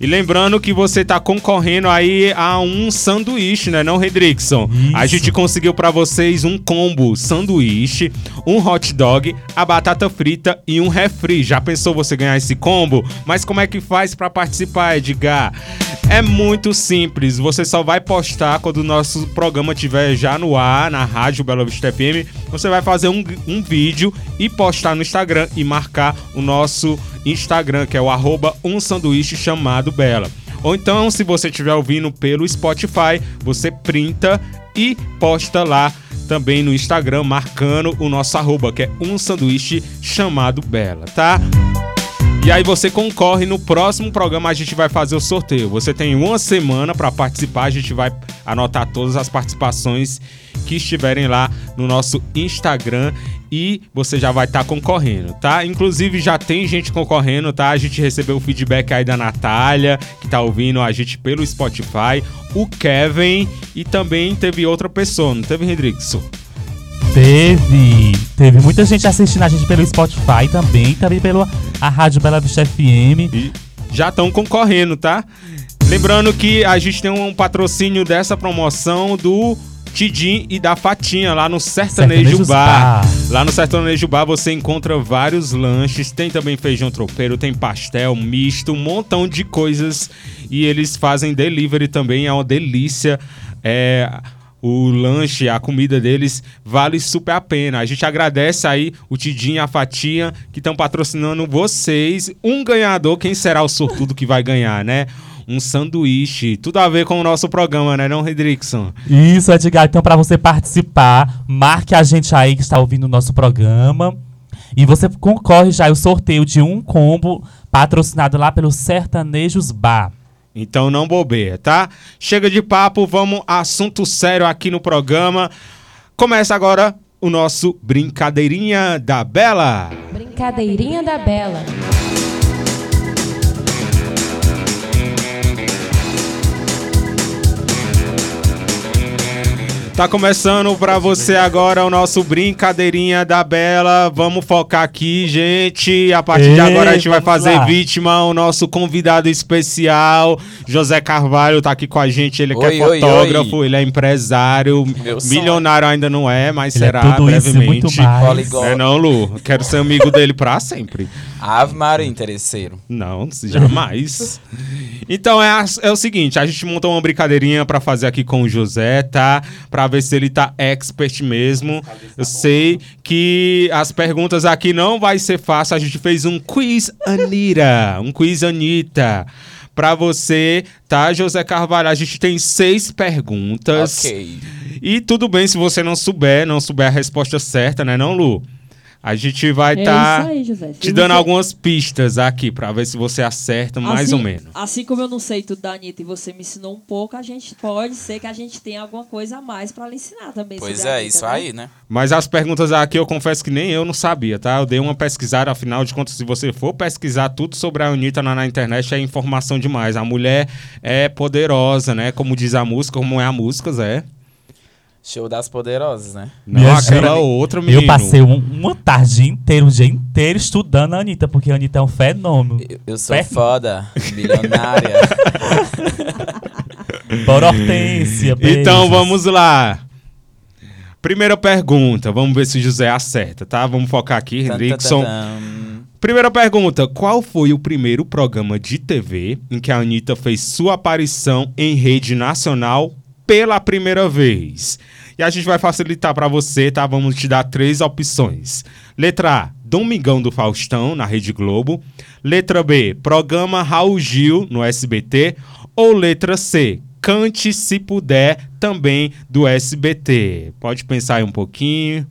E lembrando que você tá concorrendo aí a um sanduíche, né, não, Redrickson? A gente conseguiu pra vocês um combo sanduíche, um hot dog, a batata frita e um refri. Já pensou você ganhar esse combo? Mas como é que faz pra participar, Edgar? É muito simples. Você só vai postar quando o nosso programa estiver já no ar, na Rádio Bela Vista FM. Você vai fazer um, um vídeo e postar no Instagram e marcar o nosso Instagram, que é o arroba um sanduíche chamado Bela. Ou então, se você estiver ouvindo pelo Spotify, você printa e posta lá também no Instagram, marcando o nosso arroba, que é um sanduíche chamado Bela, tá? E aí você concorre no próximo programa a gente vai fazer o sorteio. Você tem uma semana para participar, a gente vai anotar todas as participações que estiverem lá no nosso Instagram e você já vai estar concorrendo, tá? Inclusive já tem gente concorrendo, tá? A gente recebeu o feedback aí da Natália, que tá ouvindo a gente pelo Spotify, o Kevin e também teve outra pessoa, não teve, Hendrickson? Teve. Teve muita gente assistindo a gente pelo Spotify também, também pela a Rádio Bela Vista FM. E já estão concorrendo, tá? Lembrando que a gente tem um patrocínio dessa promoção do Tidim e da Fatinha lá no Sertanejo Sertanejos Bar. Bar. Lá no Sertanejo Bar você encontra vários lanches, tem também feijão tropeiro, tem pastel misto, um montão de coisas e eles fazem delivery também, é uma delícia. É, o lanche, a comida deles vale super a pena. A gente agradece aí o Tidinho e a Fatinha que estão patrocinando vocês. Um ganhador, quem será o sortudo que vai ganhar, né? Um sanduíche. Tudo a ver com o nosso programa, né, não, Redrickson? Isso, Edgar. Então, para você participar, marque a gente aí que está ouvindo o nosso programa. E você concorre já ao sorteio de um combo patrocinado lá pelo Sertanejos Bar. Então não bobeia, tá? Chega de papo, vamos a assunto sério aqui no programa. Começa agora o nosso Brincadeirinha da Bela. Brincadeirinha da Bela. Tá começando pra você agora o nosso Brincadeirinha da Bela. Vamos focar aqui, gente. A partir de Ei, agora a gente vai fazer lá. vítima o nosso convidado especial, José Carvalho, tá aqui com a gente. Ele que Oi, é oi, fotógrafo, oi. ele é empresário, Meu sonho. milionário ainda não é, mas Ele é será isso e brevemente. muito mais. É não, Lu? Quero ser amigo dele pra sempre. Ave Maria, interesseiro. Não, jamais. Então é, é o seguinte, a gente montou uma brincadeirinha pra fazer aqui com o José, tá? Pra ver se ele tá expert mesmo. Eu sei que as perguntas aqui não vai ser fácil. A gente fez um quiz Anira, um quiz Anitta. Pra você, tá, José Carvalho? A gente tem seis perguntas. Ok. E tudo bem se você não souber, não souber a resposta certa, né, não, Lu? A gente vai É estar José. Se te dando você- algumas pistas aqui pra ver se você acerta mais assim, ou menos. Assim como eu não sei tudo da Anitta e você me ensinou um pouco, a gente pode ser que a gente tenha alguma coisa a mais pra lhe ensinar também. Pois é, Anitta, isso né? aí, né? Mas as perguntas aqui eu confesso que nem eu não sabia, tá? Eu dei uma pesquisada, afinal de contas, se você for pesquisar tudo sobre a Anitta na, na internet, é informação demais. A mulher é poderosa, né? Como diz a música, como é a música, Zé. Show das poderosas, né? Não Minha aquela gente, outra, menino. Eu passei um- uma tarde inteira, um dia inteiro estudando a Anitta, porque a Anitta é um fenômeno. Eu, eu sou Fé- foda, milionária. Bora Hortência, Então beijos. vamos lá. Primeira pergunta, vamos ver se o José acerta, tá? Vamos focar aqui, Hendrickson. Primeira pergunta: qual foi o primeiro programa de TV em que a Anitta fez sua aparição em rede nacional pela primeira vez? E a gente vai facilitar pra você, tá? Vamos te dar três opções. Letra A: Domingão do Faustão, na Rede Globo. Letra B: Programa Raul Gil, no SBT. Ou letra C: Cante Se Puder, também do SBT. Pode pensar aí um pouquinho.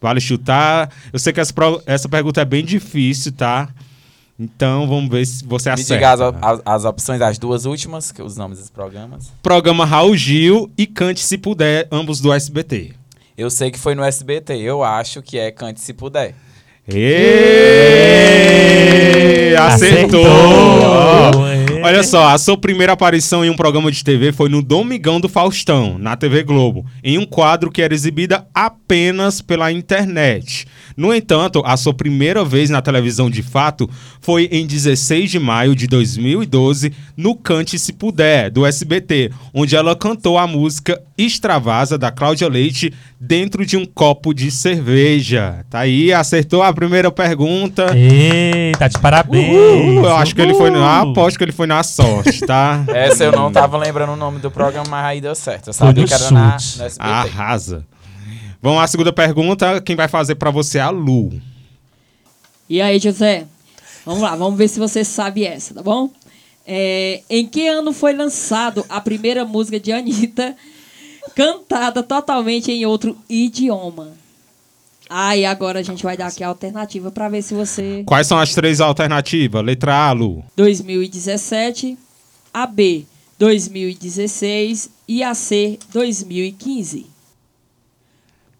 Vale chutar. Eu sei que essa, essa pergunta é bem difícil, tá? Então vamos ver se você Me acerta. diga as, as, as opções, as duas últimas, que os nomes dos programas. Programa Raul Gil e Cante Se Puder, ambos do SBT. Eu sei que foi no SBT, eu acho que é Cante Se Puder. Êêêê! Acertou! Ê. Olha só, a sua primeira aparição em um programa de TV foi no Domingão do Faustão, na TV Globo, em um quadro que era exibida apenas pela internet. No entanto, a sua primeira vez na televisão de fato foi em 16 de maio de 2012, no Cante Se Puder, do SBT, onde ela cantou a música Extravasa, da Cláudia Leite, dentro de um copo de cerveja. Tá aí, acertou a primeira pergunta. Eita, de parabéns. Uhul, eu acho que ele foi. Ah, aposto que ele foi na sorte, tá? Essa eu não tava lembrando o nome do programa, mas aí deu certo. Eu sabia que era na, no SBT. Arrasa. Vamos à segunda pergunta. Quem vai fazer pra você é a Lu. E aí, José? Vamos lá, vamos ver se você sabe essa, tá bom? É, em que ano foi lançado a primeira música de Anitta cantada totalmente em outro idioma? Ah, e agora a gente vai dar aqui a alternativa pra ver se você. Quais são as três alternativas? Letra A, Lu. 2017, a B 2016 e a C 2015.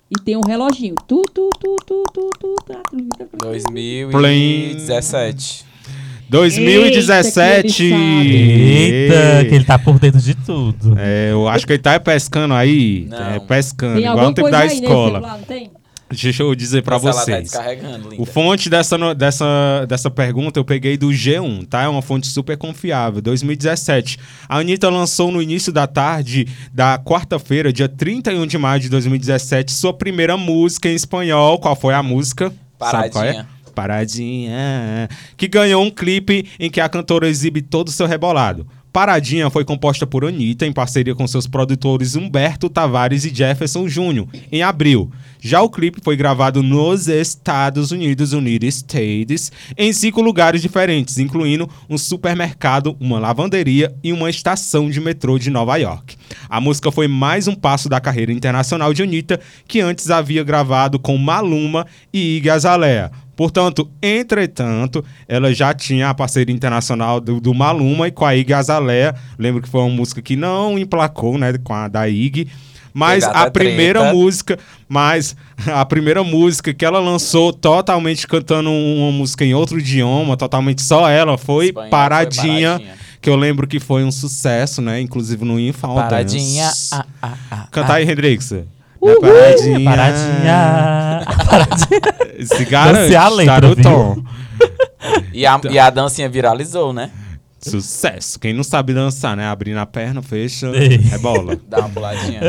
E tem um reloginho. Tu, tu, tu, tu, tu, tu, tu, tá, tu. 2017. 2017. Eita, que ele Eita, que ele tá por dentro de tudo. É, eu acho que ele tá pescando aí. Não. É, pescando, Tem igual no tempo da aí escola. celular, não tem? Deixa eu dizer ela tá vocês. linda. O fonte dessa, dessa, dessa pergunta eu peguei do G1, tá? É uma fonte super confiável. 2017. A Anitta lançou no início da tarde da quarta-feira, dia 31 de maio de 2017, sua primeira música em espanhol. Qual foi a música? Sabe qual é? Paradinha. Paradinha. Que ganhou um clipe em que a cantora exibe todo o seu rebolado. Paradinha foi composta por Anitta em parceria com seus produtores Humberto Tavares e Jefferson Júnior, em abril. Já o clipe foi gravado nos Estados Unidos, United States, em cinco lugares diferentes, incluindo um supermercado, uma lavanderia e uma estação de metrô de Nova York. A música foi mais um passo da carreira internacional de Anitta, que antes havia gravado com Maluma e Iggy Azalea. Portanto, entretanto, ela já tinha a parceria internacional do, do Maluma e com a Iggy Azalea. Lembro que foi uma música que não emplacou, né, com a da Iggy. Mas a primeira treta. música, mas a primeira música que ela lançou totalmente cantando uma música em outro idioma, totalmente só ela, foi Espanhol, foi Paradinha, Paradinha. que eu lembro que foi um sucesso, né? Inclusive no Infal Paradinha. Ah, ah, ah, Canta ah. aí, Hendrix. Uhul. Paradinha. Paradinha. Paradinha. Se garante, Dancei a letra, tá no tom. E a, e a dancinha viralizou, né? Sucesso. Quem não sabe dançar, né? Abrindo a perna, fecha, Ei. é bola. Dá uma puladinha.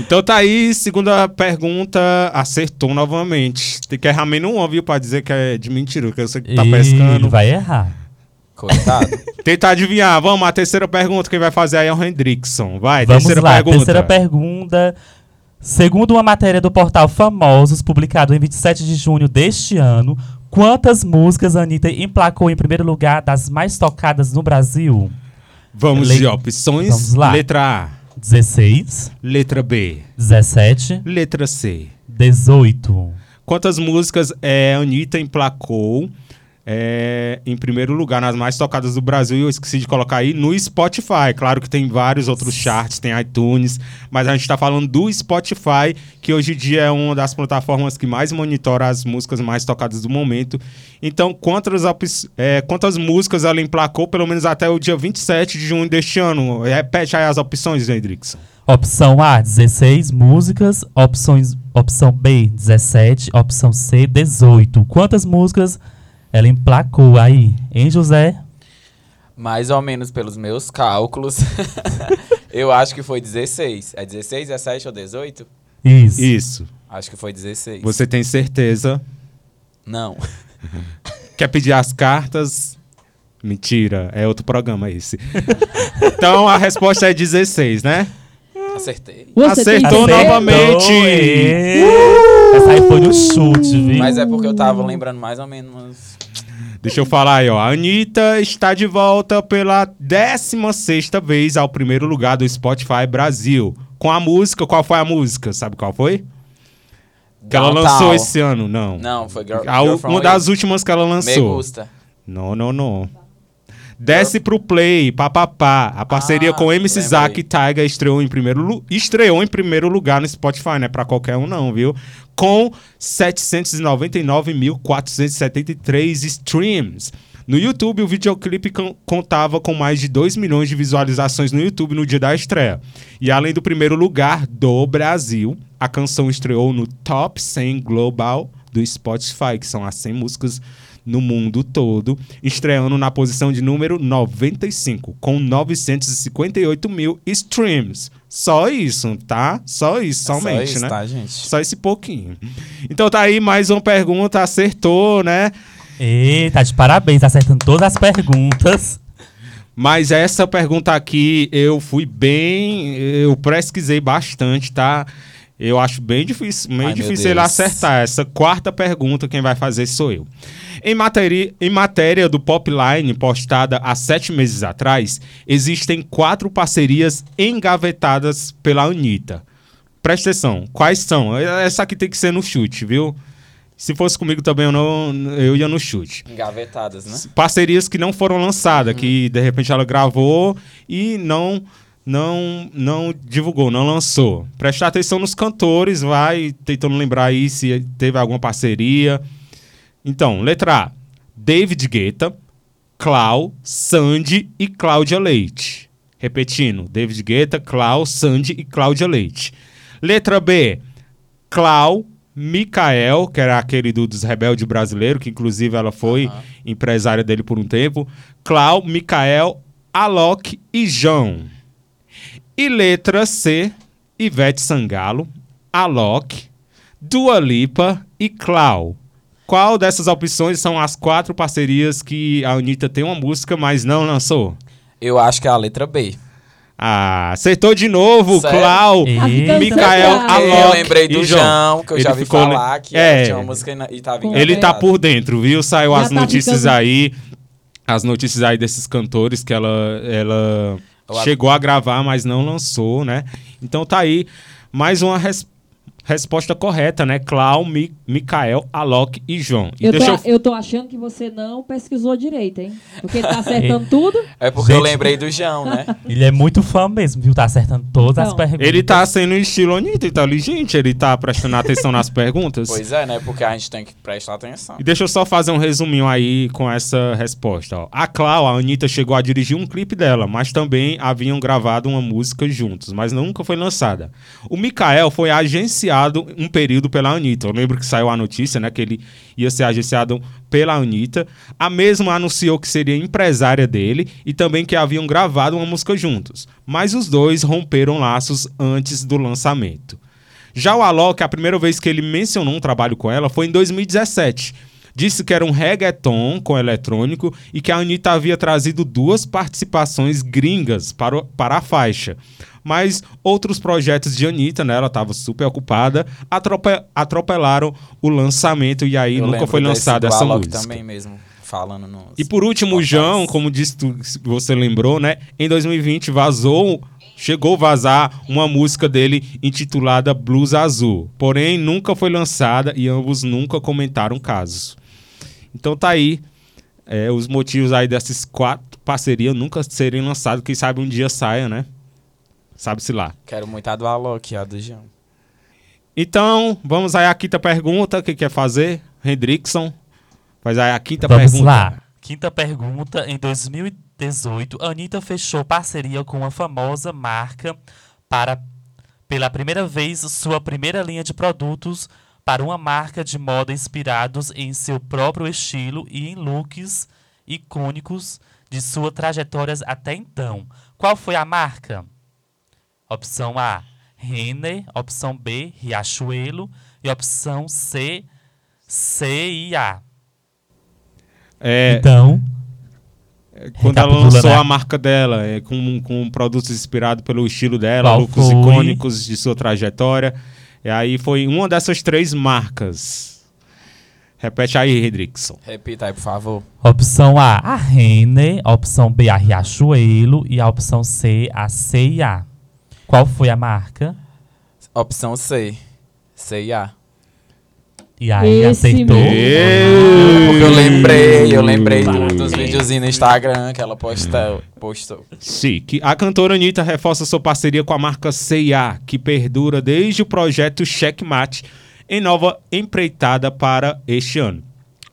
Então tá aí, segunda pergunta, acertou novamente. Tem que errar menos uma, viu? Pra dizer que é de mentira, porque eu sei que tá Ih, pescando. vai errar. Coitado. Tentar adivinhar. Vamos, a terceira pergunta, quem vai fazer aí é o Hendrickson. Vai, Vamos terceira lá, pergunta. terceira pergunta. Segundo uma matéria do portal Famosos, publicado em 27 de junho deste ano, quantas músicas a Anitta emplacou em primeiro lugar das mais tocadas no Brasil? Vamos Le- de opções. Vamos lá. Letra A, 16, letra B, 17, letra C. 18. Quantas músicas é, a Anitta emplacou é, em primeiro lugar nas mais tocadas do Brasil? E eu esqueci de colocar aí no Spotify. Claro que tem vários outros charts, tem iTunes, mas a gente está falando do Spotify, que hoje em dia é uma das plataformas que mais monitora as músicas mais tocadas do momento. Então, quantas, é, quantas músicas ela emplacou, pelo menos até o dia 27 de junho deste ano? Repete aí as opções, Hendrickson. Opção A, 16 músicas. Opções, opção B, 17. Opção C, 18. Quantas músicas ela emplacou aí, hein, José? Mais ou menos pelos meus cálculos. eu acho que foi 16. É 16, 17 ou 18? Isso. Isso. Acho que foi 16. Você tem certeza? Não. Quer pedir as cartas? Mentira, é outro programa esse. então a resposta é 16, né? Acertei. Você tem Acertou certeza? novamente. Ê! Essa aí foi no chute, viu? Mas é porque eu tava lembrando mais ou menos. Deixa eu falar aí, ó. A Anitta está de volta pela 16 vez ao primeiro lugar do Spotify Brasil. Com a música, qual foi a música? Sabe qual foi? Que ela Downtown. lançou esse ano, não. Não, foi Girl, A- Girl uma das últimas que ela Me lançou. gusta. Não, não, não. Desce pro play, papapá. A parceria Ah, com MC. Zack e Tyga estreou em primeiro estreou em primeiro lugar no Spotify, não é pra qualquer um não, viu? Com 799.473 streams. No YouTube, o videoclipe con- contava com mais de 2 milhões de visualizações no YouTube no dia da estreia. E além do primeiro lugar do Brasil, a canção estreou no Top 100 Global do Spotify, que são as 100 músicas no mundo todo, estreando na posição de número 95, com 958 mil streams. Só isso, tá? Só isso, É somente, só isso, né? tá, gente? Só esse pouquinho. Então tá aí mais uma pergunta, acertou, né? Eita, tá de parabéns, acertando todas as perguntas. Mas essa pergunta aqui eu fui bem. Eu pesquisei bastante, tá? Eu acho bem difícil, meio Ai, difícil ele acertar. Essa quarta pergunta, quem vai fazer sou eu. Em matéria, em matéria do Popline, postada há sete meses atrás, existem quatro parcerias engavetadas pela Anitta. Presta atenção, quais são? Essa aqui tem que ser no chute, viu? Se fosse comigo também, eu, não, eu ia no chute Engavetadas, né? parcerias que não foram lançadas, que de repente ela gravou e não não não divulgou, não lançou. Prestar atenção nos cantores, vai tentando lembrar aí se teve alguma parceria. Então, letra A: David Guetta, Clau, Sandy e Cláudia Leite. Repetindo: David Guetta, Clau, Sandy e Cláudia Leite. Letra B: Clau, Mikael, que era aquele do, dos Rebelde Brasileiro, que inclusive ela foi empresária dele por um tempo. Clau, Mikael, Alok e João. E letra C, Ivete Sangalo, Alok, Dua Lipa e Clau. Qual dessas opções são as quatro parcerias que a Anitta tem uma música, mas não lançou? Eu acho que é a letra B. Ah, acertou de novo, Sério? Clau, E- Amiga, Mikael, Porque eu Alok lembrei do e João, que eu Ele já vi ficou falar que É. tinha uma música e tava Ele tá por dentro, viu? Saiu Já as tá notícias ficando- aí, as notícias aí desses cantores que ela, ela chegou a gravar, mas não lançou, né? Então tá aí mais uma res- resposta correta, né? Clau, Mi, Mikael, Alok e João. E Eu deixa tô, eu... eu tô achando que você não pesquisou direito, hein? Porque ele tá acertando tudo. É porque eu Gente. lembrei do João, né? Ele é muito fã mesmo, viu? Tá acertando todas as Então, perguntas. Ele tá sendo estilo Anitta, inteligente, ele tá prestando atenção nas perguntas. Pois é, né? Porque a gente tem que prestar atenção. E deixa eu só fazer um resuminho aí com essa resposta. Ó. A Clau, a Anitta, chegou a dirigir um clipe dela, mas também haviam gravado uma música juntos, mas nunca foi lançada. O Mikael foi agenciado um período pela Anitta. Eu lembro que saiu a notícia, né, que ele ia ser agenciado pela Anitta. A mesma anunciou que seria empresária dele e também que haviam gravado uma música juntos. Mas os dois romperam laços antes do lançamento. Já o Alok, a primeira vez que ele mencionou um trabalho com ela foi em 2017. Disse que era um reggaeton com eletrônico e que a Anitta havia trazido duas participações gringas para, para a faixa. Mas outros projetos de Anitta, né, ela estava super ocupada, atrope- atropelaram o lançamento e aí Eu nunca foi lançada essa Alok música. também mesmo, falando no... E por último, o João, como disse tu, você lembrou, né? Em 2020 vazou, chegou a vazar uma música dele intitulada Blues Azul. Porém, nunca foi lançada e ambos nunca comentaram casos. Então tá aí é, os motivos aí dessas quatro parcerias nunca serem lançadas. Quem sabe um dia saia, né? Sabe-se lá. Quero muito a do Alok a do João. Então, vamos aí à quinta pergunta. O que quer fazer? Hendrickson. Faz aí a quinta Vamos pergunta. lá. Quinta pergunta. Em 2018, Anitta fechou parceria com uma famosa marca para, pela primeira vez, sua primeira linha de produtos para uma marca de moda inspirados em seu próprio estilo e em looks icônicos de suas trajetórias até então. Qual foi a marca? Opção A, Renner. Opção B, Riachuelo. E opção C, CIA. É, Então, Quando ela lançou né? a marca dela, é, com, com produtos inspirados pelo estilo dela, Qual looks foi? icônicos de sua trajetória. E aí foi uma dessas três marcas. Repete aí, Redrickson. Repita aí, por favor. opção A, a Renner. Opção B, a Riachuelo. E a opção C, a CIA. Qual foi a marca? Opção C. CIA. E aí, Esse acertou. mesmo. Porque eu lembrei, eu lembrei Parabéns. dos videozinhos no Instagram que ela postou. postou. Sim, que a cantora Anitta reforça sua parceria com a marca C&A, que perdura desde o projeto Checkmate, em nova empreitada para este ano.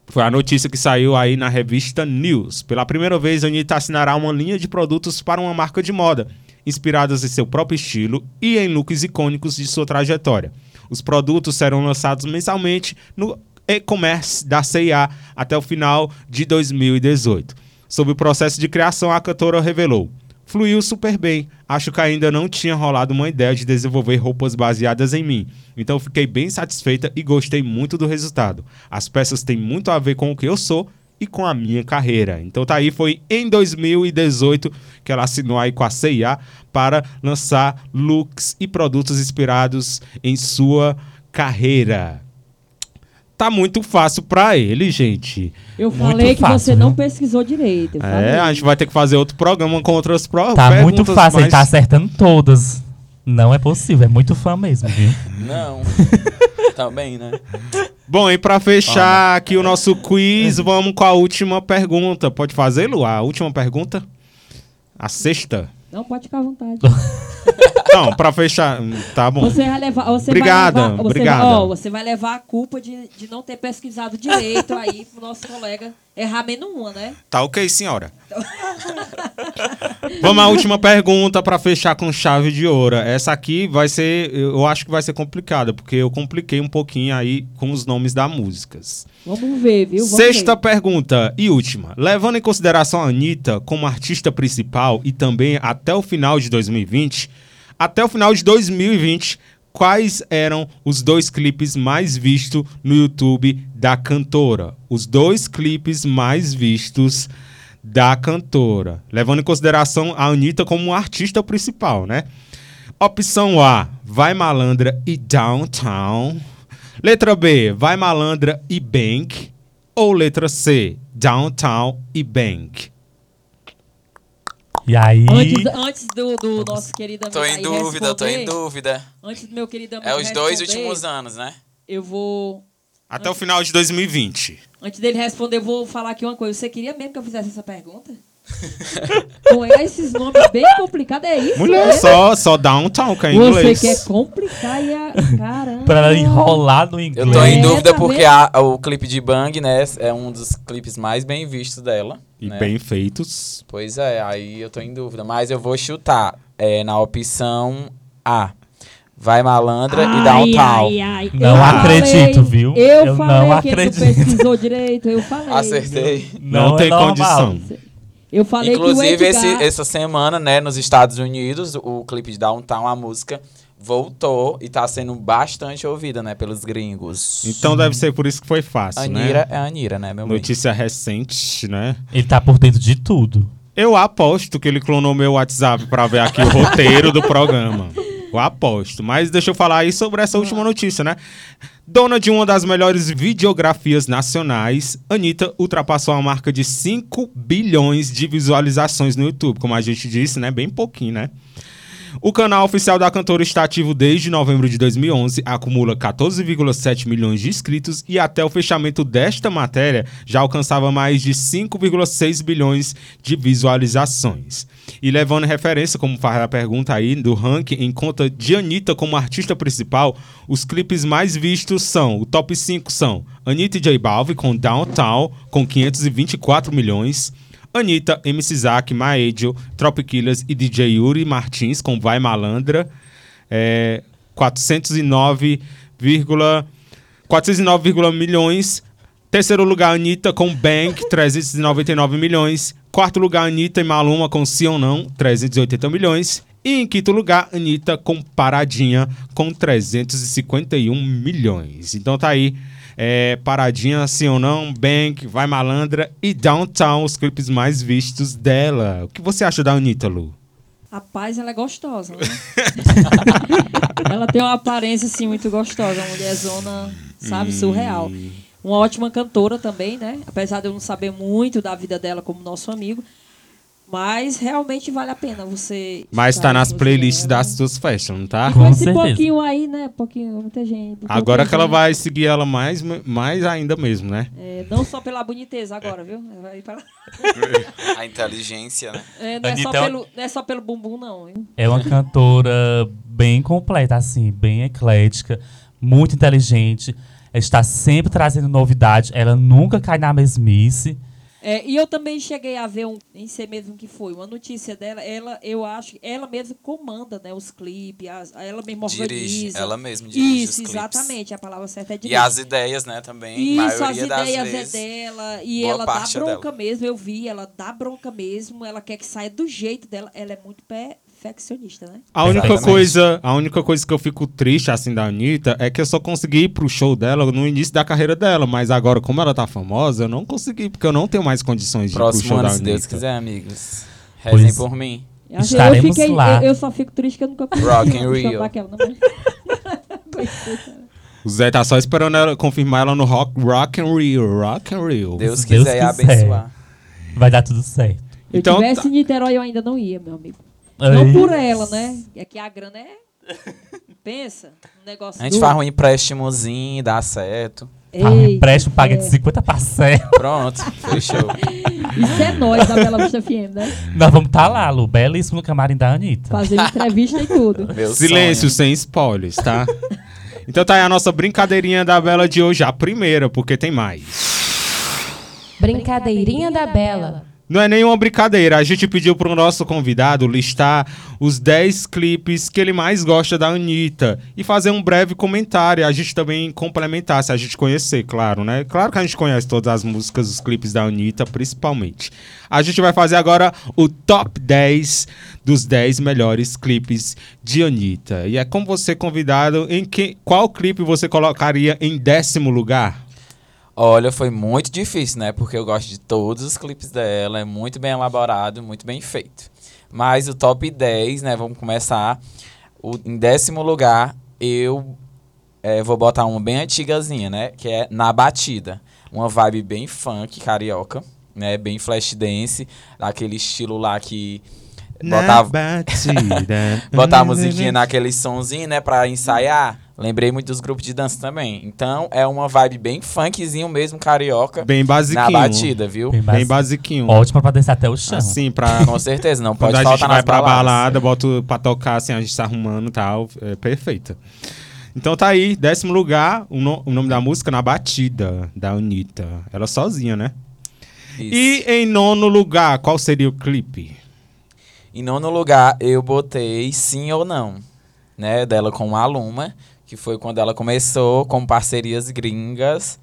Foi a notícia que saiu aí na revista News. Pela primeira vez, a Anitta assinará uma linha de produtos para uma marca de moda, inspiradas em seu próprio estilo e em looks icônicos de sua trajetória. Os produtos serão lançados mensalmente no e-commerce da C&A até o final de 2018. Sobre o processo de criação, a cantora revelou: Fluiu super bem. Acho que ainda não tinha rolado uma ideia de desenvolver roupas baseadas em mim. Então fiquei bem satisfeita e gostei muito do resultado. As peças têm muito a ver com o que eu sou e com a minha carreira. Então tá aí, foi em 2018 que ela assinou aí com a CIA para lançar looks e produtos inspirados em sua carreira. Tá muito fácil pra ele, gente. Eu Muito falei que fácil, você não viu? pesquisou direito. eu falei. É, a gente vai ter que fazer outro programa com outras pro Tá muito fácil, ele tá acertando todas. Não é possível, é muito fã mesmo, viu? Não. Também, né? Bom, e pra fechar aqui o nosso quiz, vamos com a última pergunta. Pode fazer, Lu? A última pergunta? A sexta? Não, pode ficar à vontade. Não, pra fechar. hum, Tá bom. Você vai levar. Você Obrigada, vai levar, você obrigada. Vai, ó, você vai levar a culpa de, de não ter pesquisado direito aí pro nosso colega errar menos uma, né? Tá ok, senhora. Vamos à última pergunta pra fechar com chave de ouro. Essa aqui vai ser, eu acho que vai ser complicada, porque eu compliquei um pouquinho aí com os nomes das músicas. Vamos ver, viu? Vamos Sexta ver. pergunta e última. Levando em consideração a Anitta como artista principal e também até o final de 2020, até o final de 2020, quais eram os dois clipes mais vistos no YouTube da cantora? Os dois clipes mais vistos da cantora. Levando em consideração a Anitta como artista principal, né? Opção A, Vai Malandra e Downtown. Letra B, Vai Malandra e Bank. Ou letra C, Downtown e Bank. E aí. Antes, antes do, do nosso querido amigo Tô em dúvida, tô em dúvida. Antes do meu querido amigo É os dois últimos anos, né? Eu vou. Até o final de 2020. Antes dele responder, eu vou falar aqui uma coisa. Você queria mesmo que eu fizesse essa pergunta? Não é esses nomes bem complicados, é isso? Mulher, é? só, só downtown, que é Você inglês. quer complicar e a. Caramba. Pra ela enrolar no inglês. Eu tô em É, dúvida tá porque a- o clipe de Bang, né, é um dos clipes mais bem vistos dela. E né? bem feitos. Pois é, aí eu tô em dúvida. Mas eu vou chutar é, na opção A. Vai Malandra e Downtown. Ai, ai. Não Eu acredito, falei, viu? Eu, Eu falei não que acredito. não pesquisou direito, eu falei. Acertei. Não, é tem normal. condição. Eu falei Inclusive, que o esse- Edgar... essa semana, né, nos Estados Unidos, o clipe de Downtown, a música, voltou e tá sendo bastante ouvida, né, pelos gringos. Então deve ser por isso que foi fácil, Anira né? é Anira, né, meu bem? Notícia recente, né? Ele tá por dentro de tudo. Eu aposto que ele clonou meu WhatsApp pra ver aqui o roteiro do programa. Eu aposto. Mas deixa eu falar aí sobre essa última notícia, né? Dona de uma das melhores videografias nacionais, Anitta ultrapassou a marca de 5 bilhões de visualizações no YouTube. Como a gente disse, né? Bem pouquinho, né? O canal oficial da cantora está ativo desde novembro de 2011, acumula 14,7 milhões de inscritos e até o fechamento desta matéria já alcançava mais de 5,6 bilhões de visualizações. E levando referência, como faz a pergunta aí, do ranking em conta de Anitta como artista principal, os clipes mais vistos são, o top 5 são Anitta e J Balvin com Downtown com 524 milhões, Anitta, MC Zack, Maedio, Tropikillers e DJ Yuri Martins com Vai Malandra. É, 409, 409, milhões. Terceiro lugar, Anitta com Bank, 399 milhões. Quarto lugar, Anitta e Maluma com Sim ou Não, 380 milhões. E em quinto lugar, Anitta com Paradinha com 351 milhões. Então tá aí. É, Paradinha, Sim ou Não, Bank, Vai Malandra e Downtown, os clipes mais vistos dela. O que você acha da Anitta, Lu? Rapaz, ela é gostosa, né? ela tem uma aparência, assim, muito gostosa. Uma mulherzona, sabe, surreal. Uma ótima cantora também, né? Apesar de eu não saber muito da vida dela como nosso amigo. Mas realmente vale a pena você... Mas tá nas playlists das suas festas, não tá? Com Com esse certeza. pouquinho aí, né? Pouquinho, muita gente. Agora pouca que ela gente. vai seguir ela mais, mais ainda mesmo, né? É, não só pela boniteza agora, viu? Vai pra- A inteligência, né? É, não, é só Anitta é pelo, não é só pelo bumbum, não. Viu? É uma cantora bem completa, assim, bem eclética, muito inteligente. Está sempre trazendo novidade. Ela nunca cai na mesmice. É, e eu também cheguei a ver um, nem sei mesmo que foi, uma notícia dela. Ela, eu acho, que ela mesma comanda, né, os clipes, ela mesma Dirige, organiza. ela mesma dirige Isso, exatamente, a palavra certa é E dirige. as ideias, né, também. Isso, as maioria das ideias vezes. é dela. E ela dá é bronca dela. mesmo, eu vi, ela dá bronca mesmo, ela quer que saia do jeito dela. Ela é muito perfeccionista, né? A única Exatamente. coisa, a única coisa que eu fico triste assim da Anitta é que eu só consegui ir pro show dela no início da carreira dela, mas agora como ela tá famosa, eu não consegui porque eu não tenho mais condições de ir pro Próximo show ano, da se Deus Anitta. quiser, amigos. Rezem Pois- por mim. Eu, Estaremos eu, fiquei, lá. eu, eu só fico triste que eu nunca Rock in Rio. aquela, O Zé tá só esperando ela confirmar ela no Rock, rock and Rio, Rock and Rio. Deus Se Deus quiser e quiser. abençoar. Vai dar tudo certo. Eu Então, tivesse tá. em Niterói, eu ainda não ia, meu amigo. Não por ela, né? É que a grana é. Pensa, um negócio. A gente do- faz um empréstimozinho, dá certo. Tá, um Eita, empréstimo paga é. de 50 parcelas. Pronto, fechou. Isso é nós da Bela Vista FM, né? Nós vamos estar lá, Lu, belíssimo no camarim da Anitta. Fazendo entrevista e tudo. Meu Silêncio, sonho. sem spoilers, tá? então tá aí a nossa brincadeirinha da Bela de hoje, a primeira, porque tem mais. Brincadeirinha da Bela. Não é nenhuma brincadeira. A gente pediu pro nosso convidado listar os 10 clipes que ele mais gosta da Anitta e fazer um breve comentário. A gente também complementar, se a gente conhecer, claro, né? Claro que a gente conhece todas as músicas, os clipes da Anitta, principalmente. A gente vai fazer agora o top 10 dos 10 melhores clipes de Anitta. E é como você convidado, em que, qual clipe você colocaria em décimo lugar? Olha, foi muito difícil, né? Porque eu gosto de todos os clipes dela, é muito bem elaborado, muito bem feito. Mas o top 10, né? Vamos começar. O- em décimo lugar, eu eh, vou botar uma bem antigazinha, né? Que é Na Batida. Uma vibe bem funk, carioca, né? Bem flash dance, daquele estilo lá que botar, batida. botar a musiquinha naquele sonzinho, né, pra ensaiar. Lembrei muito dos grupos de dança também. Então é uma vibe bem funkzinho mesmo, carioca, Bem basiquinho. na batida, viu? Bem, Bem basi- basiquinho. Ótimo pra descer até o chão. Assim, pra... Com certeza, não Quando pode a gente faltar vai nas pra balada, bota pra tocar, assim, a gente tá arrumando e tal. É perfeita. Então tá aí, décimo lugar, o, no- o nome da música Na Batida, da Anitta. Ela sozinha, né? Isso. E em nono lugar, qual seria o clipe? Em nono lugar, eu botei Sim ou Não, né? Dela com a Luma, que foi quando ela começou com parcerias gringas.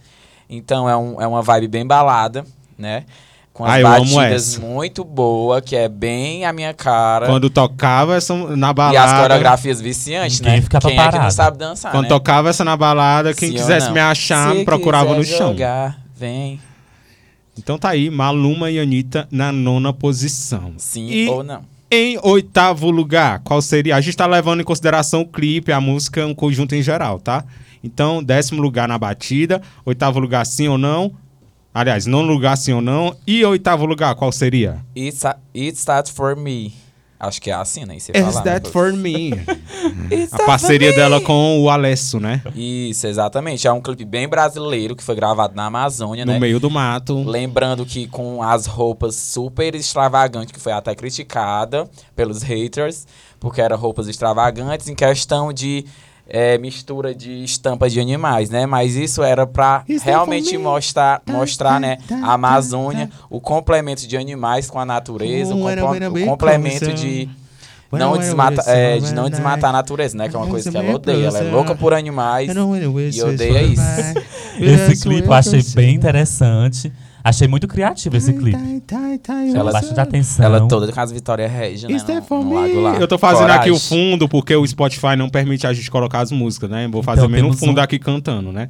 Então é, um, é uma vibe bem balada, né? Com as Ah, eu amo batidas essa. muito boa, que é bem a minha cara. Quando tocava essa na e balada. as coreografias viciantes, né? ficava Quem é que não parado. sabe dançar, Quando né? tocava essa na balada, quem quisesse me achar, Se me procurava no chão. Jogar, vem, Então tá aí, Maluma e Anitta na nona posição. sim E ou não. Em oitavo lugar, qual seria? A gente tá levando em consideração o clipe, a música, um conjunto em geral, tá? Então, décimo lugar na batida, oitavo lugar sim ou não. Aliás, nono lugar sim ou não. E oitavo lugar, qual seria? It's, a, it starts for me. Acho que é assim, nem sei Is falar. that né? for me? It's a that parceria me. dela com o Alesso, né? Isso, exatamente. É um clipe bem brasileiro que foi gravado na Amazônia, No né? meio do mato. Lembrando que com as roupas super extravagantes, que foi até criticada pelos haters, porque eram roupas extravagantes em questão de é, mistura de estampas de animais, né? Mas isso era é realmente me. mostrar, Tá, mostrar, tá, né, tá, a Amazônia, o complemento de animais com a natureza, o, o complemento de não desmata, é, de não desmatar a natureza, né? Que é uma coisa que ela odeia. Ela é louca por animais. E odeia isso. Esse clipe eu achei bem interessante. Achei muito criativo esse clipe. Tá, tá, tá, Ela- bastante atenção. Ela toda com as Vitória Regia, né? Is that No, for no me? lago lá. Eu tô fazendo aqui o Coragem. fundo porque o Spotify não permite a gente colocar as músicas, né? Vou fazer Então mesmo temos fundo um- aqui cantando, né?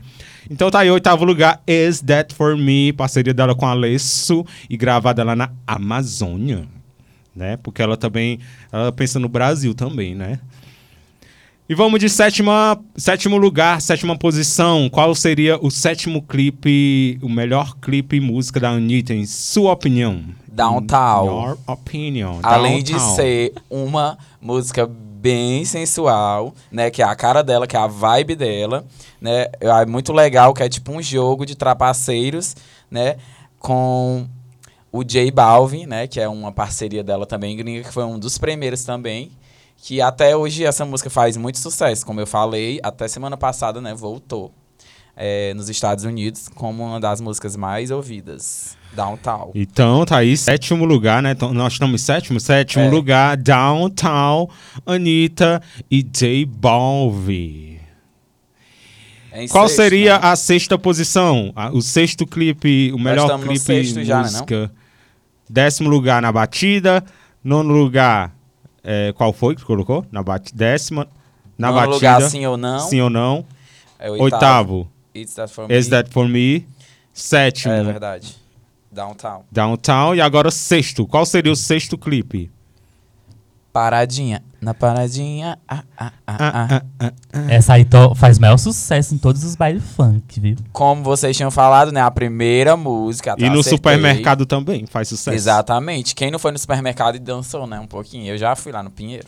Então tá aí, oitavo lugar, Is That For Me, parceria dela com a Alesso e gravada lá na Amazônia, né? Porque ela também, ela pensa no Brasil também, né? E vamos de sétima, sétimo lugar, sétima posição. Qual seria o sétimo clipe, o melhor clipe e música da Anitta, em sua opinião? Downtown. Your opinion. Além de Downtown. ser uma música bem sensual, né? Que é a cara dela, que é a vibe dela, né? É muito legal, que é tipo um jogo de trapaceiros, né? Com o J Balvin, né? Que é uma parceria dela também, gringa, que foi um dos primeiros também. Que até hoje essa música faz muito sucesso, como eu falei, até semana passada, né? Voltou. é, nos Estados Unidos como uma das músicas mais ouvidas. Downtown. Então, tá aí, sétimo lugar, né? Então, nós estamos em sétimo? Sétimo É. lugar, Downtown, Anitta e J Balvin. É em Qual sexto, seria né? a sexta posição? O sexto clipe, o melhor clipe já, né, música. Décimo lugar na batida. Nono lugar, é, qual foi que colocou? Na bat... Décima. Na Nono batida. lugar, sim ou não. Sim ou não. É Oitavo, It's That For Me. Is That For Me. Sétimo, É verdade. Downtown. Downtown. E agora sexto. Qual seria o sexto clipe? Paradinha. Na paradinha. Ah, ah, ah. Essa aí faz maior sucesso em todos os bailes funk, viu? Como vocês tinham falado, né? A primeira música. E até no acertei. supermercado também faz sucesso. Exatamente. Quem não foi no supermercado e dançou, né? Um pouquinho. Eu já fui lá no Pinheiro.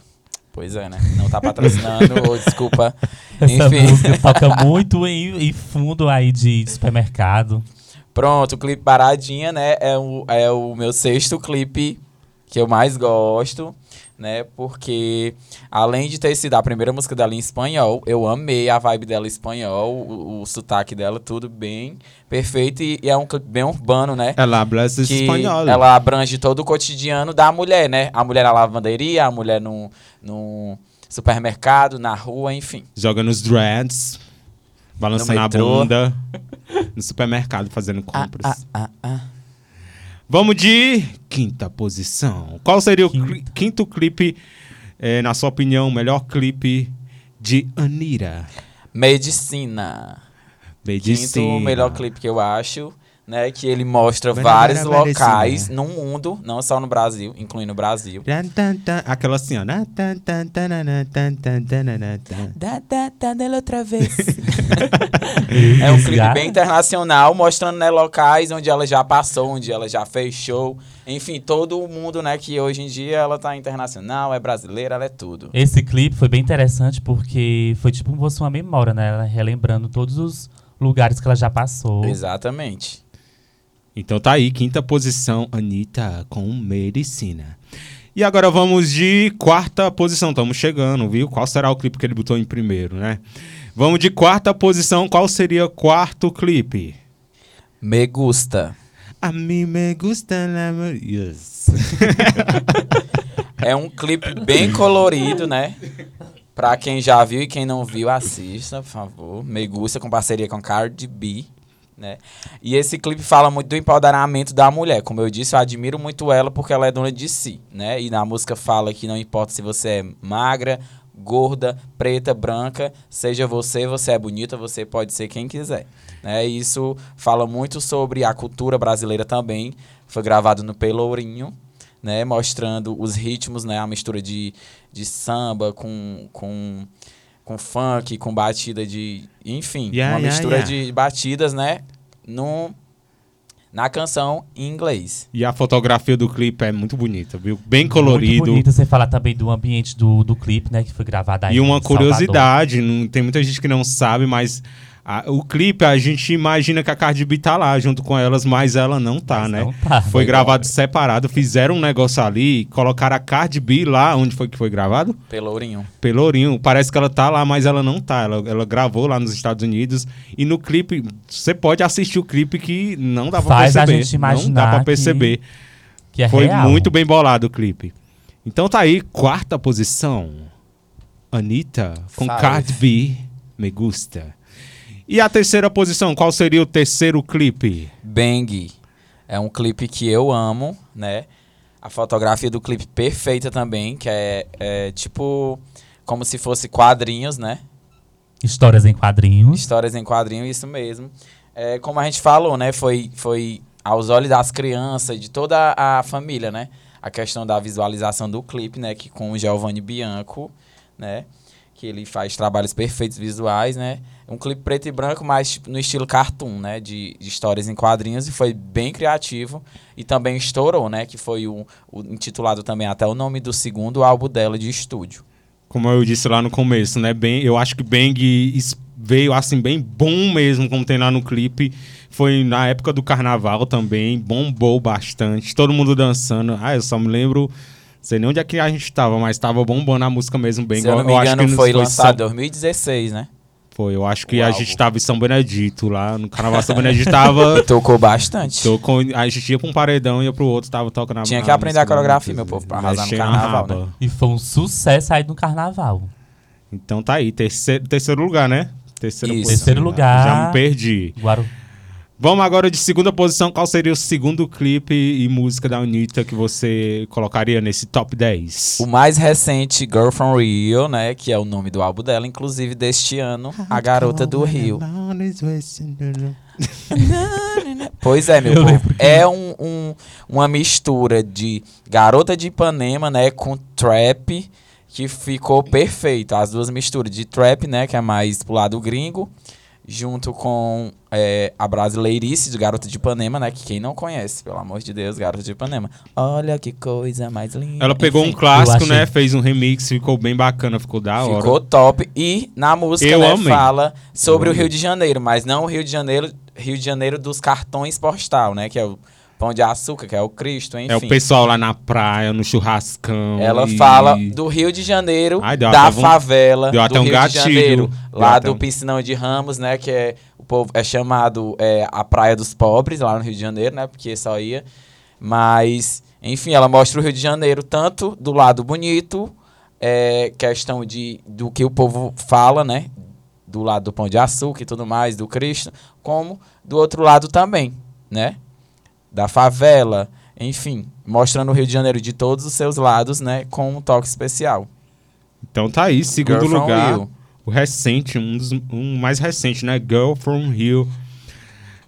Pois é, né? Não tá patrocinando, ou desculpa. Essa Enfim. música toca muito em, em fundo aí de supermercado. Pronto, o clipe Paradinha, né? É o, é o meu sexto clipe que eu mais gosto, né? Porque além de ter sido a primeira música dela em espanhol, eu amei a vibe dela em espanhol, o, o sotaque dela, tudo bem perfeito. E, e é um clipe bem urbano, né? Ela que espanhol. ela abrange todo o cotidiano da mulher, né? A mulher na lavanderia, a mulher no, no supermercado, na rua, enfim. Joga nos dreads, balançando a bunda, no supermercado fazendo compras. Ah, ah, ah. Vamos de quinta posição. Qual seria o cli- quinto clipe, eh, na sua opinião, o melhor clipe de Anira? Medicina. Medicina. Quinto melhor clipe que eu acho, né? Que ele mostra vários locais no mundo, não só no Brasil, incluindo o Brasil. Aquela assim, ó. Dela outra vez. é um clipe bem internacional, mostrando né, locais onde ela já passou, onde ela já fechou. Enfim, todo o mundo, né, que hoje em dia ela tá internacional, é brasileira, ela é tudo. Esse clipe foi bem interessante porque foi tipo como fosse uma memória, né? Ela relembrando todos os lugares que ela já passou. Exatamente. Então tá aí, quinta posição, Anitta com Medicina. E agora vamos de quarta posição, estamos chegando, viu? Qual será o clipe que ele botou em primeiro, né? Vamos de quarta posição, qual seria o quarto clipe? Me gusta. A mim me gusta la mu- yes. É um clipe bem colorido, né? Pra quem já viu e quem não viu, assista, por favor. Me gusta com parceria com Cardi B, né? E esse clipe fala muito do empoderamento da mulher. Como eu disse, eu admiro muito ela porque ela é dona de si, né? E na música fala que não importa se você é magra, gorda, preta, branca, seja você, você é bonita, você pode ser quem quiser. Né? E Isso fala muito sobre a cultura brasileira também. Foi gravado no Pelourinho, né, mostrando os ritmos, né, a mistura de, de samba com, com, com funk, com batida de, enfim, Yeah, uma yeah, mistura yeah. de batidas, né, no, na canção em inglês. E a fotografia do clipe é muito bonita, viu? Bem colorido. Muito bonito você falar também do ambiente do, do clipe, né? Que foi gravado aí E uma curiosidade, não, tem muita gente que não sabe, mas a- o clipe a gente imagina que a Cardi B tá lá junto com elas, mas ela não tá, Mas né? não tá. Foi Legal. gravado separado, fizeram um negócio ali, colocaram a Cardi B lá, onde foi que foi gravado? Pelourinho. Pelourinho. Parece que ela tá lá, mas ela não tá. Ela, ela gravou lá nos Estados Unidos. E no clipe, você pode assistir o clipe que não dá pra Faz a perceber. gente não imaginar dá pra que- perceber. Que é Foi real. muito bem bolado o clipe. Então tá aí, quarta posição. Anitta com Salve. Cardi B, Me Gusta. E a terceira posição, qual seria o terceiro clipe? Bang. É um clipe que eu amo, né? A fotografia do clipe perfeita também, que é, é tipo como se fosse quadrinhos, né? Histórias em quadrinhos. Histórias em quadrinho, isso mesmo. É, como a gente falou, né? Foi, foi aos olhos das crianças, de toda a família, né? A questão da visualização do clipe, né? Que com o Giovanni Bianco, né? Que ele faz trabalhos perfeitos visuais, né? Um clipe preto e branco, mas tipo, no estilo cartoon, né? De, de histórias em quadrinhos. E foi bem criativo. E também estourou, né? Que foi o, o intitulado também até o nome do segundo álbum dela de estúdio. Como eu disse lá no começo, né? Bem, eu acho que Bang veio assim bem bom mesmo, como tem lá no clipe. Foi na época do carnaval também, bombou bastante. Todo mundo dançando. Ah, eu só me lembro, sei nem onde é que a gente tava, mas tava bombando a música mesmo bem. Se eu não me acho engano, que foi São- lançado em 2016, né? Foi, eu acho que O a álbum. gente tava em São Benedito lá, no Carnaval São Benedito tava. Tocou bastante. tocou, a gente ia pra um paredão e ia pro outro, tava tocando a Tinha que aprender a coreografia, meu povo, pra arrasar no carnaval, né? E foi um sucesso aí no carnaval. Então tá aí, terceiro, terceiro lugar, né? Terceira Isso. posição. Terceiro lugar. Já me perdi. Guaru... Vamos agora de segunda posição. Qual seria o segundo clipe e música da Anitta que você colocaria nesse top 10? O mais recente, Girl from Rio, né? Que é o nome do álbum dela, inclusive deste ano, A Garota do Rio. Pois é, meu Eu povo. É um, um- uma mistura de Garota de Ipanema, né? Com trap, que ficou perfeito. As duas misturas de trap, né? Que é mais pro lado gringo, junto com é, a brasileirice de Garota de Ipanema, né? Que quem não conhece, pelo amor de Deus, Garota de Ipanema. Olha que coisa mais linda. Ela pegou um Enfim, clássico, eu achei- né? Fez um remix, ficou bem bacana, ficou da hora. Ficou top. E na música, Eu né, amei. fala sobre Eu o Rio de Janeiro, mas não o Rio de Janeiro, Rio de Janeiro dos cartões postal, né? Que é o Pão de Açúcar, que é o Cristo, enfim. É o pessoal lá na praia, no churrascão. Ela e- fala do Rio de Janeiro, Ai, da favela, deu até do um Rio gatilho. de Janeiro, Deu lá do um- Piscinão de Ramos, né? Que é o povo é chamado é, a Praia dos Pobres, lá no Rio de Janeiro, né? Porque só ia. Mas, enfim, ela mostra o Rio de Janeiro tanto do lado bonito, é, questão de do que o povo fala, né? Do lado do Pão de Açúcar e tudo mais, do Cristo, como do outro lado também, né? Da favela, enfim, mostrando o Rio de Janeiro de todos os seus lados, né, com um toque especial. Então tá aí, segundo Girl lugar. O recente, um dos um mais recente, né? Girl from Rio.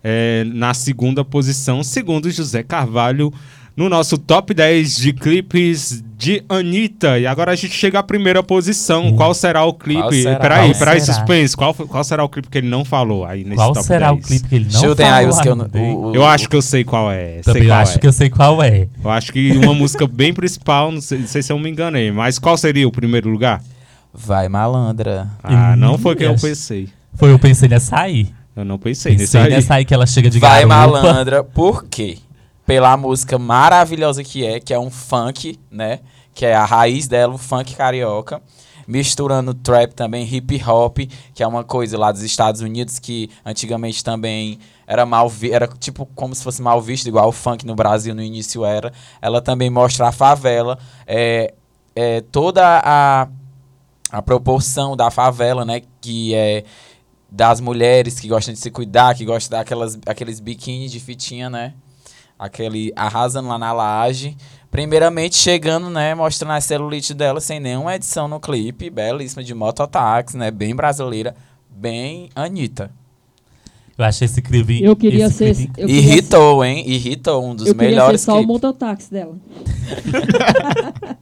é, na segunda posição, segundo José Carvalho, no nosso top 10 de clipes de Anitta. E agora a gente chega à primeira posição. Qual será o clipe? Qual será? Peraí, Qual peraí, será? suspense. Qual, qual será o clipe que ele não falou aí nesse Qual top será 10? o clipe que ele não falou aí os que eu. hein? o- o- Eu acho que eu sei qual é. sei Também qual acho é. que eu sei qual é. Eu acho que uma música bem principal, não sei, não sei se eu me enganei, mas qual seria o primeiro lugar? Vai malandra. Ah, Hum, não foi que eu pensei. Foi, eu pensei nessa aí. Eu não pensei, nesse Pensei aí. nessa aí que ela chega de Vai garupa. malandra, por quê? Pela música maravilhosa que é, que é um funk, né? Que é a raiz dela, o funk carioca. Misturando trap também, hip hop, que é uma coisa lá dos Estados Unidos que antigamente também era mal vi era tipo como se fosse mal visto, igual o funk no Brasil no início era. Ela também mostra a favela, é, é toda a, a proporção da favela, né? Que é das mulheres que gostam de se cuidar, que gostam daquelas aqueles biquíni de fitinha, né? Aquele arrasando lá na laje. Primeiramente chegando, né, mostrando a celulite dela sem nenhuma edição no clipe, belíssima de mototáxi, né, bem brasileira, bem Anitta. Eu achei esse clipe. Eu queria esse ser. clipe- Eu queria, Irritou, hein? Irritou, um dos eu queria ser melhores só o clipes. mototáxi dela.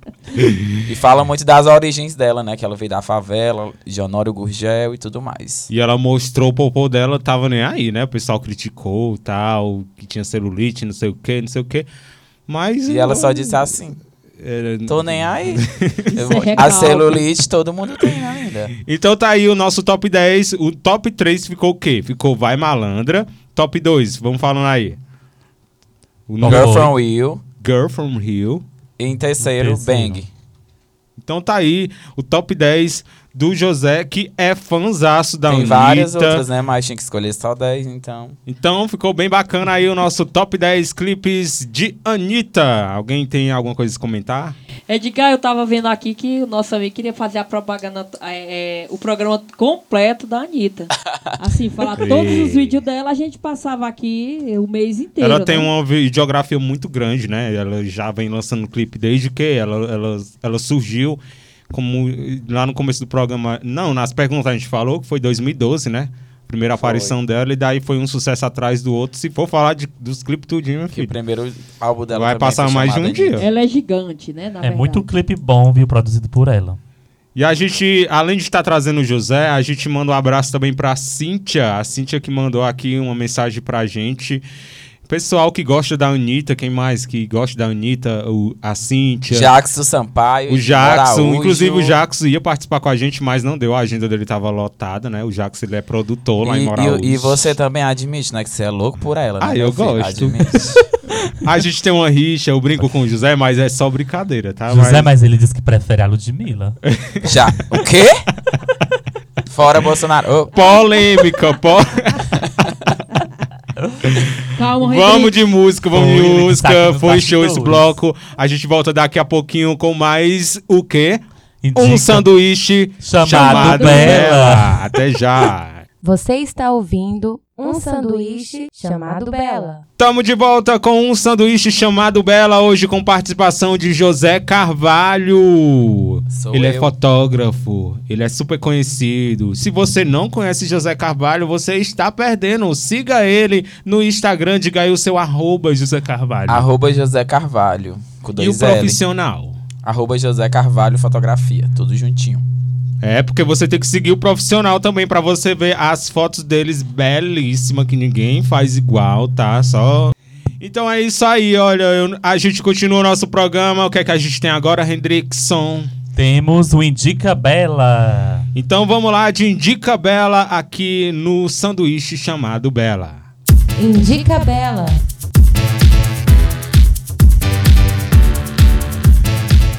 E fala muito das origens dela, né, que ela veio da favela, de Honório Gurgel e tudo mais. E ela mostrou o popô dela, tava nem aí, né? O pessoal criticou tal, que tinha celulite, não sei o que, não sei o que. Mas. E ela só disse assim, tô nem aí. É a celulite todo mundo tem ainda. Então tá aí o nosso top 10. O top 3 ficou o quê? Ficou Vai Malandra. Top 2, vamos falando aí. O nome- Girl from Rio. Girl from Rio. Em terceiro, terceiro. Bang. Então tá aí o top 10 do José, que é fanzaço da Tem Anitta. várias outras, né? Mas tinha que escolher só 10, então. Então ficou bem bacana aí o nosso top 10 clipes de Anitta. Alguém tem alguma coisa a comentar? Edgar, eu tava vendo aqui que o nosso amigo queria fazer a propaganda, é, é, o programa completo da Anitta. Assim, falar todos os vídeos dela, a gente passava aqui o mês inteiro. ela tem né? uma videografia muito grande, né? Ela já vem lançando clipe desde que ela, ela, ela surgiu como lá no começo do programa. Não, nas perguntas a gente falou que foi 2012, né? Primeira Foi. aparição dela, e daí foi um sucesso atrás do outro. Se for falar de, dos clipes tudinho, meu Que o filho. primeiro álbum dela Vai passar foi mais de um dia. Ela é gigante, né? na É verdade. muito clipe bom, viu? Produzido por ela. E a gente, além de estar trazendo o José, a gente manda um abraço também pra Cíntia. A Cíntia que mandou aqui uma mensagem pra gente. Pessoal que gosta da Anitta, quem mais que gosta da Anitta? O, a Cíntia. Jackson Sampaio. O Jackson, Araújo. inclusive o Jackson ia participar com a gente, mas não deu, a agenda dele tava lotada, né? O Jackson ele é produtor lá em E, Moraújo. e, e você também admite, né? Que você é louco por ela, né? Ah, eu filho? gosto. Admite. A gente tem uma rixa, eu brinco com o José, mas é só brincadeira, tá? José, mas ele disse que prefere a Ludmilla. Já. O quê? Fora Bolsonaro. Ô, Polêmica, pó... Calma, Vamos de música, vamos Foi, de música. nos Foi show esse bloco. A gente volta daqui a pouquinho com mais o quê? Indica Um sanduíche chamado, chamado Bela. Bela. Até já. Você está ouvindo um sanduíche chamado Bela. Tamo de volta com um sanduíche chamado Bela, hoje com participação de José Carvalho. Sou ele é eu. fotógrafo, ele é super conhecido. Se você não conhece José Carvalho, você está perdendo. Siga ele no Instagram, diga aí o seu arroba José Carvalho. Arroba José Carvalho. Com e o dois L. profissional? Arroba José Carvalho Fotografia. Tudo juntinho. É, porque você tem que seguir o profissional também pra você ver as fotos deles belíssimas, que ninguém faz igual, tá? Só. Então é isso aí, olha. eu- a gente continua o nosso programa. O que é que a gente tem agora, Hendrickson? Temos o Indica Bela. Então vamos lá de Indica Bela aqui no sanduíche chamado Bela. Indica Bela.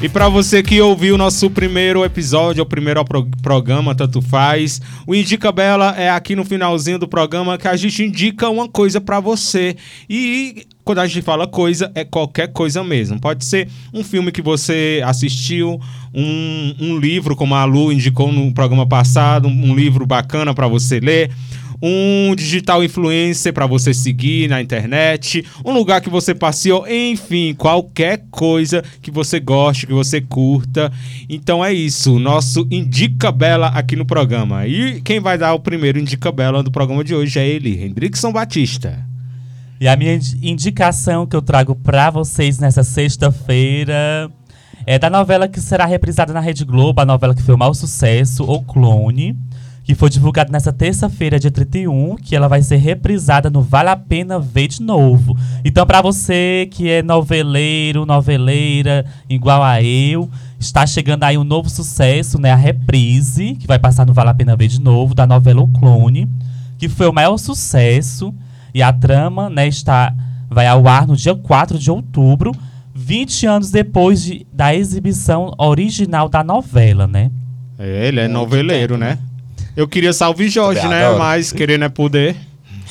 E pra você que ouviu o nosso primeiro episódio, o primeiro pro- programa, tanto faz, o Indica Bela é aqui no finalzinho do programa que a gente indica uma coisa pra você. E quando a gente fala coisa, é qualquer coisa mesmo. Pode ser um filme que você assistiu, um, um livro, como a Lu indicou no programa passado, um, um livro bacana pra você ler. Um digital influencer para você seguir na internet, um lugar que você passeou, enfim, qualquer coisa que você goste, que você curta. Então é isso, nosso Indica Bela aqui no programa. E quem vai dar o primeiro Indica Bela do programa de hoje é ele, Hendrickson Batista. E a minha indi- indicação que eu trago pra vocês nessa sexta-feira é da novela que será reprisada na Rede Globo, a novela que foi o maior sucesso, O Clone, que foi divulgada nessa terça-feira, dia 31, que ela vai ser reprisada no Vale a Pena Ver de Novo. Então, pra você que é noveleiro, noveleira, igual a eu, está chegando aí um novo sucesso, né? A reprise, que vai passar no Vale a Pena Ver de Novo, da novela O Clone, que foi o maior sucesso. E a trama, né, está, vai ao ar no dia 4 de outubro, 20 anos depois de, da exibição original da novela, né? É, ele é Muito noveleiro, tempo, né? Eu queria Salve Jorge, Também né? adoro. Mas querer não é poder.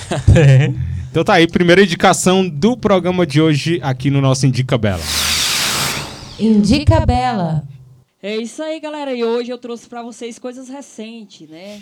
Então tá aí, primeira indicação do programa de hoje aqui no nosso Indica Bela. Indica Bela. É isso aí, galera. E hoje eu trouxe pra vocês coisas recentes, né?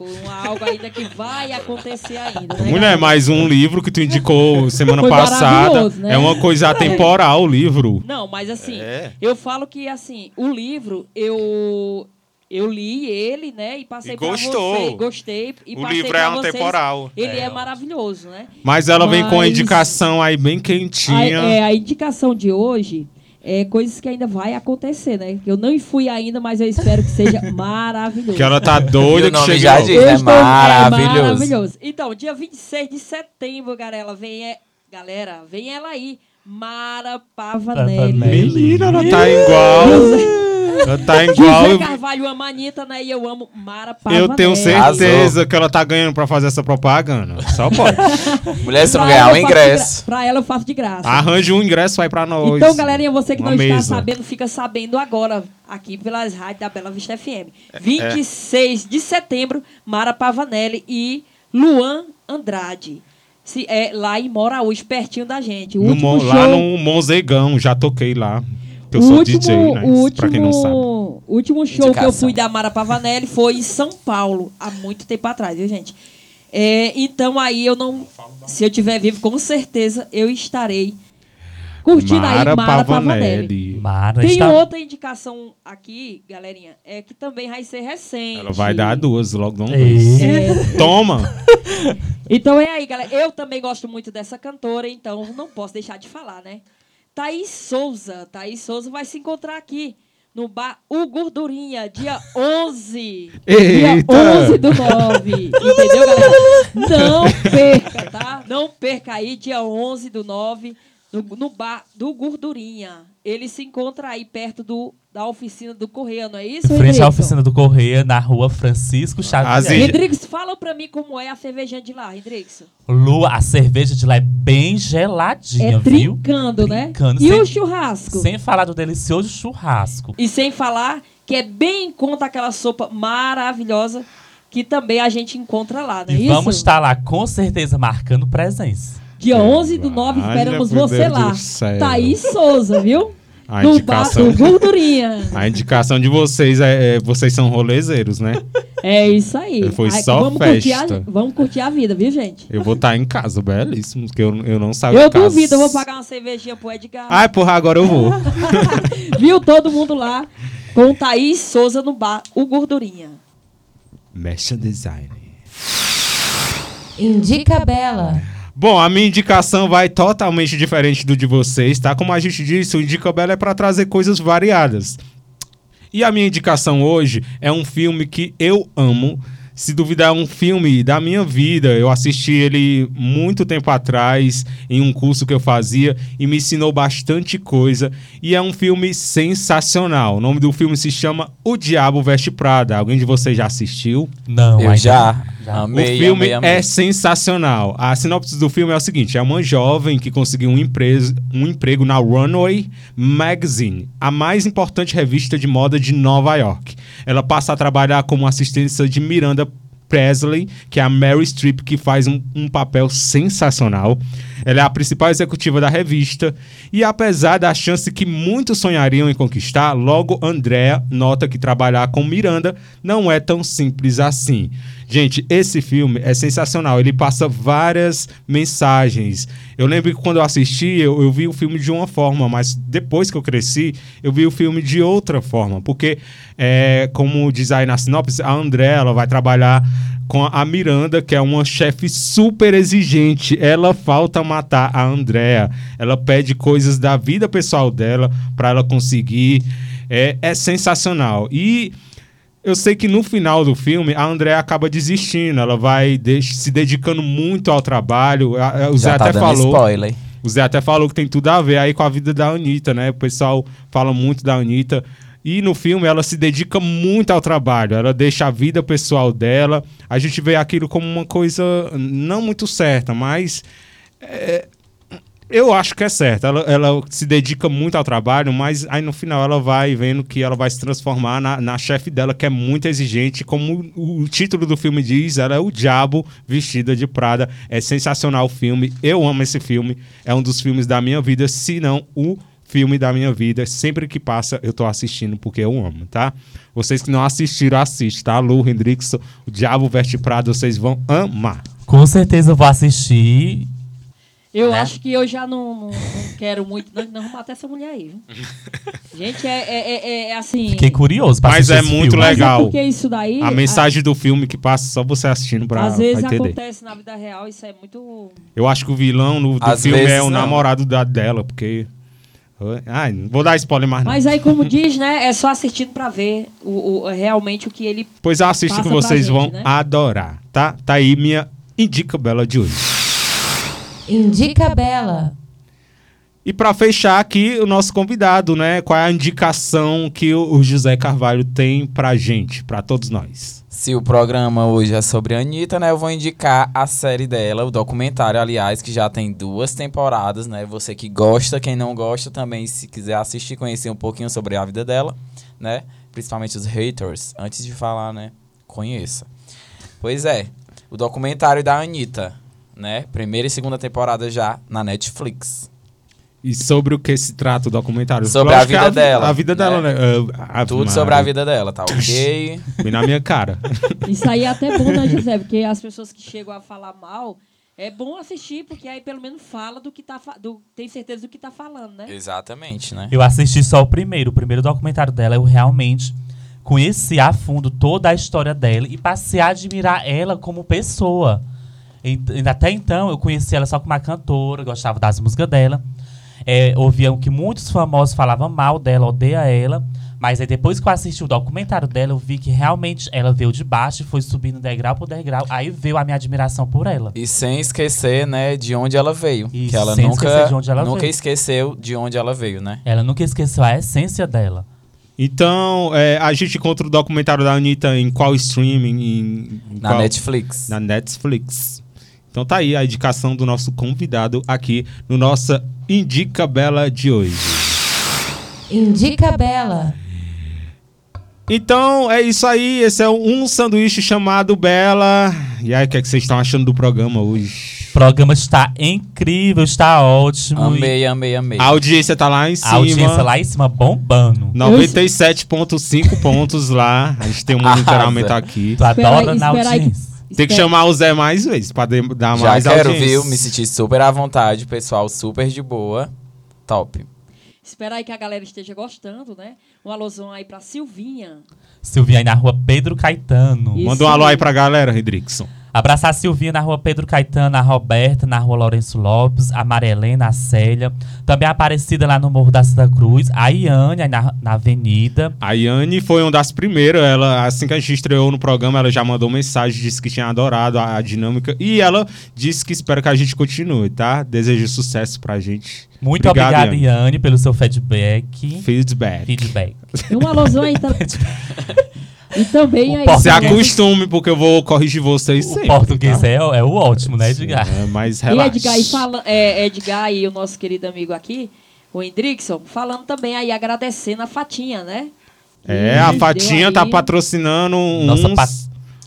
Uma algo ainda que vai acontecer ainda, né? Mulher, galera? mais um livro que tu indicou semana Foi passada. né? É uma coisa atemporal o livro. Não, mas assim, É. eu falo que assim, o livro eu eu li ele, né, e passei E pra gostou. vocês, gostei e O passei livro é vocês. atemporal. Ele é, maravilhoso, né? Mas ela vem com a Mas- indicação aí bem A, quentinha. é, a indicação de hoje é coisas que ainda vai acontecer, né? Eu não fui ainda, mas eu espero que seja maravilhoso. Que ela tá doida o que chegue já diz, né? estou- é Maravilhoso. maravilhoso. Então, dia 26 de setembro, galera, vem, é, galera, vem ela aí, Mara Pavanelli. Pavanelli. Menina, ela tá igual. Tá igual. José Carvalho ama a Anitta, né? E eu amo Mara Pavanelli. Eu tenho Arrasou. certeza que ela tá ganhando pra fazer essa propaganda. Só pode. Mulher, se não ganhar um é ingresso. Pra ela eu faço de graça. Arranje um ingresso aí pra nós. Então, galerinha, você que Uma não está mesa. sabendo, fica sabendo agora, aqui pelas rádios da Bela Vista FM. É, 26 de setembro, Mara Pavanelli e Luan Andrade. Se, é, lá em Moraúz, pertinho da gente. O No show... Lá no Monzegão, já toquei lá. Que eu o sou último, DJ, né? último, Pra quem não sabe. o último show que eu Indicação. fui da Mara Pavanelli foi em São Paulo, há muito tempo atrás, viu, gente? É, então aí eu não. Se eu tiver vivo, com certeza eu estarei curtindo Mara aí Mara Pavanelli. Pavanelli. Mara Tem está... outra indicação aqui, galerinha, é que também vai ser recente. Ela vai dar duas logo. Ei. É, Toma! então é aí, galera. Eu também gosto muito dessa cantora, então não posso deixar de falar, né? Thaís Souza. Thaís Souza vai se encontrar aqui no bar O Gordurinha, dia 11. Dia Eita! 11 do 9. Entendeu, galera? Não perca, tá? Não perca aí, dia 11 do 9, no, no bar do Gordurinha. Ele se encontra aí perto do, da oficina do Correia, não é isso, Frente à Rodrigo? oficina do Correia, na rua Francisco Xavier. Rodrigues, fala pra mim como é a cervejinha de lá, Rodrigues. Lu, a cerveja de lá é bem geladinha, É viu? trincando, né? Trincando, E sem- o churrasco? Sem falar do delicioso churrasco. E sem falar que é bem em conta aquela sopa maravilhosa que também a gente encontra lá, não é E isso? vamos estar lá com certeza marcando presença. Dia 11 do 9, Olha, esperamos você lá. Thaís Souza, viu? A no indicação, Gordurinha. a indicação de vocês é, é- vocês são rolezeiros, né? É isso aí. Foi Aí, só vamos Curtir a, festa. vamos curtir a vida, viu, gente? Eu vou estar em casa, belíssimo, porque eu, eu não saio Eu duvido, eu vou pagar uma cervejinha pro Edgar. Ai, porra, agora eu vou. Viu todo mundo lá com Thaís Souza no bar, o Gordurinha. Mecha Design. Indica Bela. Bom, a minha indicação vai totalmente diferente do de vocês, tá? Como a gente disse, o Indica Bela é para trazer coisas variadas. E a minha indicação hoje é um filme que eu amo. Se duvidar, é um filme da minha vida. Eu assisti ele muito tempo atrás em um curso que eu fazia e me ensinou bastante coisa. E é um filme sensacional. O nome do filme se chama O Diabo Veste Prada. Alguém de vocês já assistiu? Não, Eu já. Já. Amei, o filme amei, amei. é sensacional. A sinopse do filme é o seguinte: é uma jovem que conseguiu um, empresa, um emprego na Runway Magazine, a mais importante revista de moda de Nova York. Ela passa a trabalhar como assistência de Miranda Presley, que é a Mary Streep, que faz um, um papel sensacional. Ela é a principal executiva da revista e apesar da chance que muitos sonhariam em conquistar, logo Andrea nota que trabalhar com Miranda não é tão simples assim. Gente, esse filme é sensacional. Ele passa várias mensagens. Eu lembro que quando eu assisti, eu, eu, vi o filme de uma forma, mas depois que eu cresci, eu vi o filme de outra forma. Porque, é, como diz aí na sinopse, a André ela vai trabalhar com a Miranda, que é uma chefe super exigente. Ela falta matar a Andrea. Ela pede coisas da vida pessoal dela para ela conseguir. É, é sensacional. E eu sei que no final do filme a Andrea acaba desistindo, ela vai se dedicando muito ao trabalho. O Zé Já tá até falou. Spoiler. O Zé até falou que tem tudo a ver aí com a vida da Anitta, né? O pessoal fala muito da Anitta. E no filme ela se dedica muito ao trabalho, ela deixa a vida pessoal dela. A gente vê aquilo como uma coisa não muito certa, mas é, eu acho que é certo. Ela, ela, se dedica muito ao trabalho, mas aí no final ela vai vendo que ela vai se transformar na, na chefe dela, que é muito exigente. Como o, o, título do filme diz, ela é o diabo vestida de Prada. É sensacional o filme. Eu amo esse filme. É um dos filmes da minha vida, se não o filme da minha vida. Sempre que passa, eu tô assistindo porque eu amo, tá? Vocês que não assistiram, assistam, tá? Lu Hendrickson, o Diabo Veste Prada, vocês vão amar. Com certeza eu vou assistir eu né? acho que eu já não, não, não quero muito. Não, não vou matar essa mulher aí, viu? Gente, é, é, é, é assim. Fiquei curioso pra Mas é muito filme. legal. Mas é porque isso daí. A mensagem a... do filme que passa só você assistindo pra. Às vezes pra entender. acontece na vida real, isso é muito. Eu acho que o vilão no, do Às filme é o não. namorado da, dela, porque. Ai, não vou dar spoiler mais não. Mas aí, como diz, né? É só assistindo pra ver o, o realmente o que ele. Pois assista que vocês gente, vão né? adorar, tá? Tá aí minha Indica Bela de hoje. Indica Bela. E para fechar aqui, o nosso convidado, né? Qual é a indicação que o José Carvalho tem pra gente, para todos nós? Se o programa hoje é sobre a Anitta, né? Eu vou indicar a série dela, o documentário, aliás, que já tem duas temporadas, né? Você que gosta, quem não gosta também, se quiser assistir, conhecer um pouquinho sobre a vida dela, né? Principalmente os haters, antes de falar, né? Conheça. Pois é, o documentário da Anitta né? Primeira e segunda temporada já na Netflix. E sobre o que se trata o documentário? Sobre a vida a, dela. A vida né? dela, né? A, a, Tudo sobre a vida dela, tá ok? Vem na minha cara. Isso aí é até bom, né, José? Porque as pessoas que chegam a falar mal, é bom assistir, porque aí pelo menos fala do que tá. Do, tem certeza do que tá falando, né? Exatamente, né? Eu assisti só o primeiro. O primeiro documentário dela, eu realmente conheci a fundo toda a história dela e passei a admirar ela como pessoa. Até então, eu conhecia ela só como uma cantora, gostava das músicas dela. É, ouviam que muitos famosos falavam mal dela, odeia ela. Mas aí depois que eu assisti o documentário dela, eu vi que realmente ela veio de baixo e foi subindo degrau por degrau. Aí veio a minha admiração por ela. E sem esquecer, né, de onde ela veio. E que ela sem nunca, esquecer de onde ela nunca veio. esqueceu de onde ela veio, né? Ela nunca esqueceu a essência dela. Então, é, a gente encontra o documentário da Anitta em qual streaming? Em, em na qual? Netflix. Na Netflix. Então tá aí a indicação do nosso convidado aqui no nossa Indica Bela de hoje. Indica Bela. Então é isso aí, esse é um sanduíche chamado Bela. E aí, o que, é que vocês estão achando do programa hoje? O programa está incrível, está ótimo. Amei, amei, amei. A audiência tá lá em cima. A audiência lá em cima bombando. 97,5 pontos lá. A gente tem um monitoramento aqui. Tu adora na audiência. Tem que chamar o Zé mais vezes pra dar Já mais quero, audiência. viu? Me sentir super à vontade, pessoal super de boa. Top. Espera aí que a galera esteja gostando, né? Um alusão aí pra Silvinha. Silvinha aí na rua Pedro Caetano. Manda um alô aí pra galera, Redrickson. Abraçar a Silvinha na rua Pedro Caetano, a Roberta na rua Lourenço Lopes, a Marilena, a Célia. Também a Aparecida lá no Morro da Santa Cruz, a Iane na, na Avenida. A Iane foi uma das primeiras, ela, assim que a gente estreou no programa, ela já mandou mensagem, disse que tinha adorado a, a dinâmica e ela disse que espera que a gente continue, tá? Desejo sucesso pra gente. Muito obrigado, obrigado Iane. Iane, pelo seu feedback. Feedback. Feedback. Um alusão aí também. E também aí. Se acostume, porque eu vou corrigir vocês o sempre. português tá? é, é o ótimo, né, Edgar? É, mas relaxa. E Edgar, e fala, é, Edgar e o nosso querido amigo aqui, o Hendrickson, falando também aí, agradecendo a Fatinha, né? É, a Fatinha tá patrocinando Nossa, uns... pa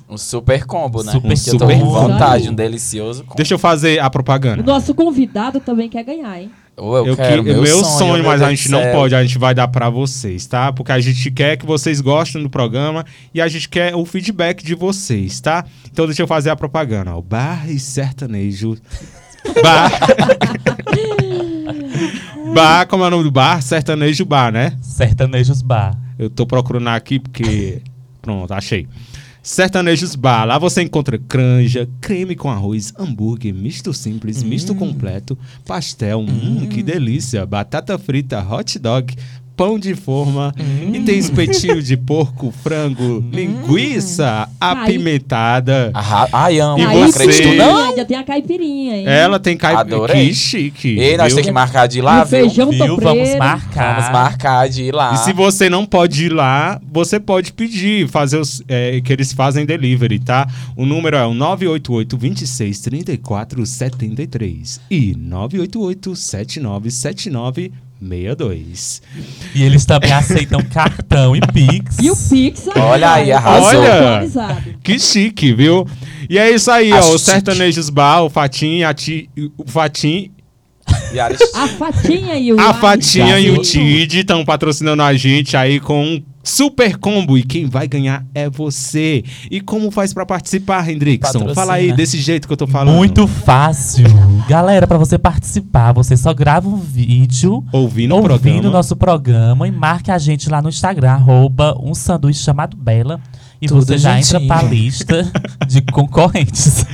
Um super combo, né? Super, eu tô super com combo. vontade, um delicioso combo. Deixa eu fazer a O propaganda. nosso convidado também quer ganhar, hein? Eu, Eu quero, que- meu, meu sonho, sonho, meu mas a gente não céu. pode, a gente vai dar pra vocês, tá? Porque a gente quer que vocês gostem do programa e a gente quer o feedback de vocês, tá? Então deixa eu fazer a propaganda, ó. Bar e sertanejo. Bar. bar, como é o nome do bar? Sertanejo Bar, né? Sertanejos Bar. Eu tô procurando aqui porque. Pronto, achei. Sertanejos Bar. Lá você encontra cranja, creme com arroz, hambúrguer, misto simples, misto completo, pastel, hum, que delícia, batata frita, hot dog, pão de forma e tem espetinho de porco, frango, linguiça apimentada. Arra- Ai, amo. E não você? acredito, não. Ainda tem a caipirinha, hein? Ela tem caipira. Adorei. Que chique. E nós temos que marcar de ir lá, E o viu? feijão Viu? Vamos marcar. Vamos marcar de ir lá. E se você não pode ir lá, você pode pedir, fazer os, é, que eles fazem delivery, tá? O número é o 988 26 34 73 e 988 79 79 62. E eles também aceitam cartão e Pix. E o Pix Olha aí, rapaz, arrasou. Olha. Que chique, viu? E é isso aí, Acho ó. O chique. Sertanejos Bar, o Fatim, a ti, o Fatim, A Fatinha e o a Fatinha e o. Tid estão patrocinando a gente aí com um super combo. E quem vai ganhar é você. E como faz pra participar, Hendrickson? Patrocina. Fala aí desse jeito que eu tô falando. Muito fácil. Galera, pra você participar, você só grava um vídeo Ouvindo o ouvindo programa. o nosso programa e marque a gente lá no Instagram, arroba um sanduíche chamado Bela. E Tudo você já entra pra lista de concorrentes.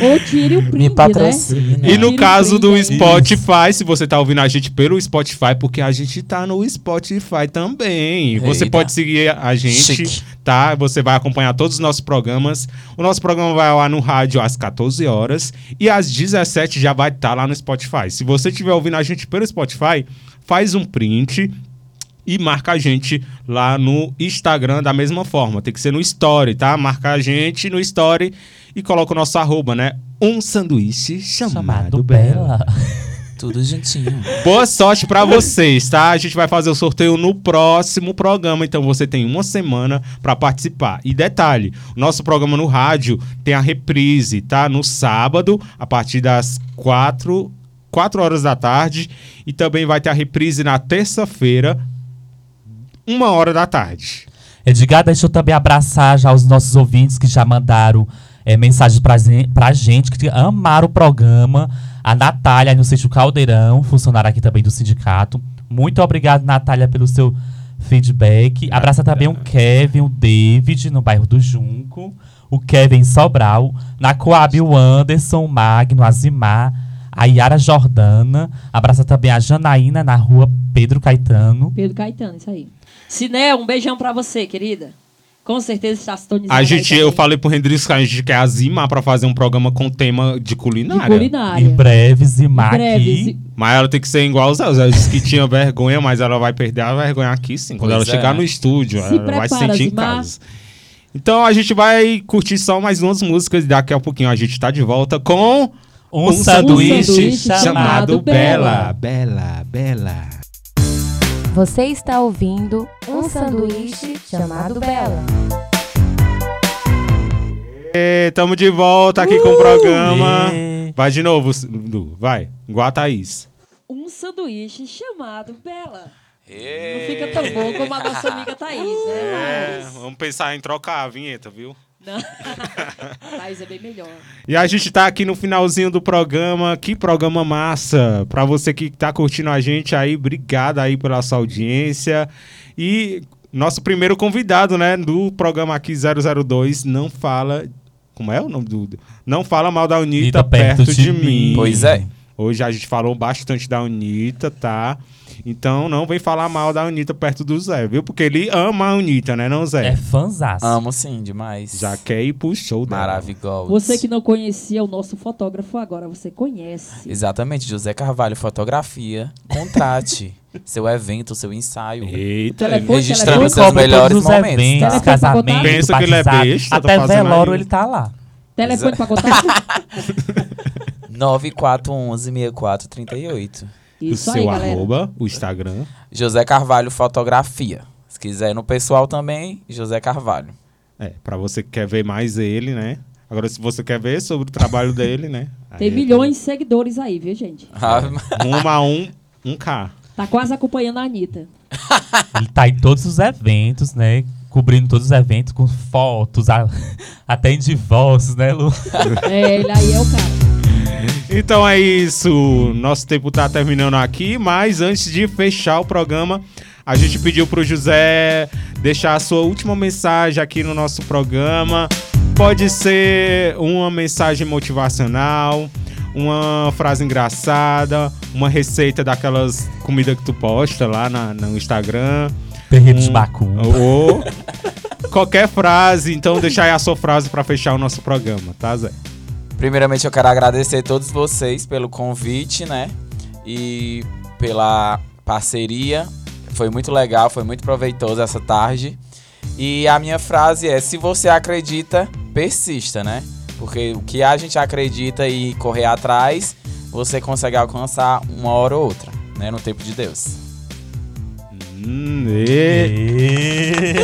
Ou tire o print, Me né? patrocina. E no caso do. Spotify, se você tá ouvindo a gente pelo Spotify, porque a gente tá no Spotify também. Você Eita. pode seguir a gente, Chique. tá? Você vai acompanhar todos os nossos programas. O nosso programa vai lá no rádio às 14 horas e às 17 já vai estar lá no Spotify. Se você estiver ouvindo a gente pelo Spotify, faz um print e marca a gente lá no Instagram da mesma forma. Tem que ser no Story, tá? Marca a gente no Story e coloca o nosso arroba, né? Um sanduíche chamado, chamado Bela. Bela. Tudo juntinho. Boa sorte pra vocês, tá? A gente vai fazer o sorteio no próximo programa, então você tem uma semana pra participar. E detalhe, nosso programa no rádio tem a reprise, tá? No sábado, a partir das quatro, quatro horas da tarde, e também vai ter a reprise na terça-feira, uma hora da tarde. Edgar, deixa eu também abraçar já os nossos ouvintes que já mandaram é, mensagens pra, pra gente, que amaram o programa. A Natália no Sítio Caldeirão, funcionária aqui também do sindicato. Muito obrigado, Natália, pelo seu feedback. Abraça também o Kevin, o David, no bairro do Junco. O Kevin Sobral. Na Coab, o Anderson, o Magno, a Zimar. A Yara Jordana. Abraça também a Janaína, na rua Pedro Caetano. Pedro Caetano, isso aí. Sinel, um beijão pra você, querida. Com certeza está sintonizada. A gente, eu falei pro Hendrix que a gente quer azimar pra fazer um programa com tema de De culinária. culinária. Em breve, Zimar Em breve, aqui. Zi- Mas ela tem que ser igual os Zé. disse que tinha vergonha, mas ela vai perder a vergonha aqui sim. Quando Pois ela chegar é. no estúdio, Se ela vai se prepara, sentir em Zimar. casa. Então a gente vai curtir só mais umas músicas e daqui a pouquinho a gente tá de volta com Um, sanduíche, sanduíche chamado chamado Bela. Bela, Bela. Você está ouvindo um sanduíche chamado Bela. E, tamo de volta aqui com o programa. Vai de novo, Du. Vai. Igual a Thaís. Um sanduíche chamado Bela. Não Não fica tão bom como a nossa amiga Thaís, né? É, vamos pensar em trocar a vinheta, viu? Não. Thaís é bem melhor. E a gente tá aqui no finalzinho do programa. Que programa massa! Pra você que tá curtindo a gente aí, obrigado aí pela sua audiência. E nosso primeiro convidado, né, do programa aqui 002, não fala. Como é o nome do. Não fala mal da Anitta Anitta perto, de, mim. Pois é. Hoje a gente falou bastante da Anitta, tá? Então não vem falar mal da Anitta perto do Zé, viu? Porque ele ama a Anitta, né, não, Zé? É fanzaço. Amo sim, demais. Já quer ir pro show dela. Maravilhoso. Você que não conhecia o nosso fotógrafo, agora você conhece. Exatamente, José Carvalho, fotografia. Contrate seu evento, seu ensaio. Eita, Telefone, Registrando telefone. seus melhores todos os momentos. eventos, pra casamentos, Pensa que ele é besta, tá Até velório aí. ele tá lá. Telefone pra contar? 9411-6438. o Isso aí, seu galera. arroba, o Instagram. José Carvalho Fotografia. Se quiser no pessoal também, José Carvalho. É, pra você que quer ver mais ele, né? Agora, se você quer ver sobre o trabalho dele, né? Tem aí- milhões de seguidores aí, viu, gente? Ah, Rumo a um, um K. Tá quase acompanhando a Anitta. Ele tá em todos os eventos, né? Cobrindo todos os eventos com fotos, a- até em divórcios, né, Lu? É, ele aí é o cara. Então é isso. Nosso tempo tá terminando aqui, mas antes de fechar o programa, a gente pediu pro José deixar a sua última mensagem aqui no nosso programa. Pode ser uma mensagem motivacional, uma frase engraçada, uma receita daquelas comidas que tu posta lá na- no Instagram. Terreiro de Hum. Bacu. Ou qualquer frase. Então deixa aí a sua frase pra fechar o nosso programa, tá, Zé? Primeiramente, eu quero agradecer a todos vocês pelo convite, né? E pela parceria. Foi muito legal, foi muito proveitoso essa tarde. E a minha frase é: se você acredita, persista, né? Porque o que a gente acredita e correr atrás, você consegue alcançar uma hora ou outra, né? No tempo de Deus. Hum, e...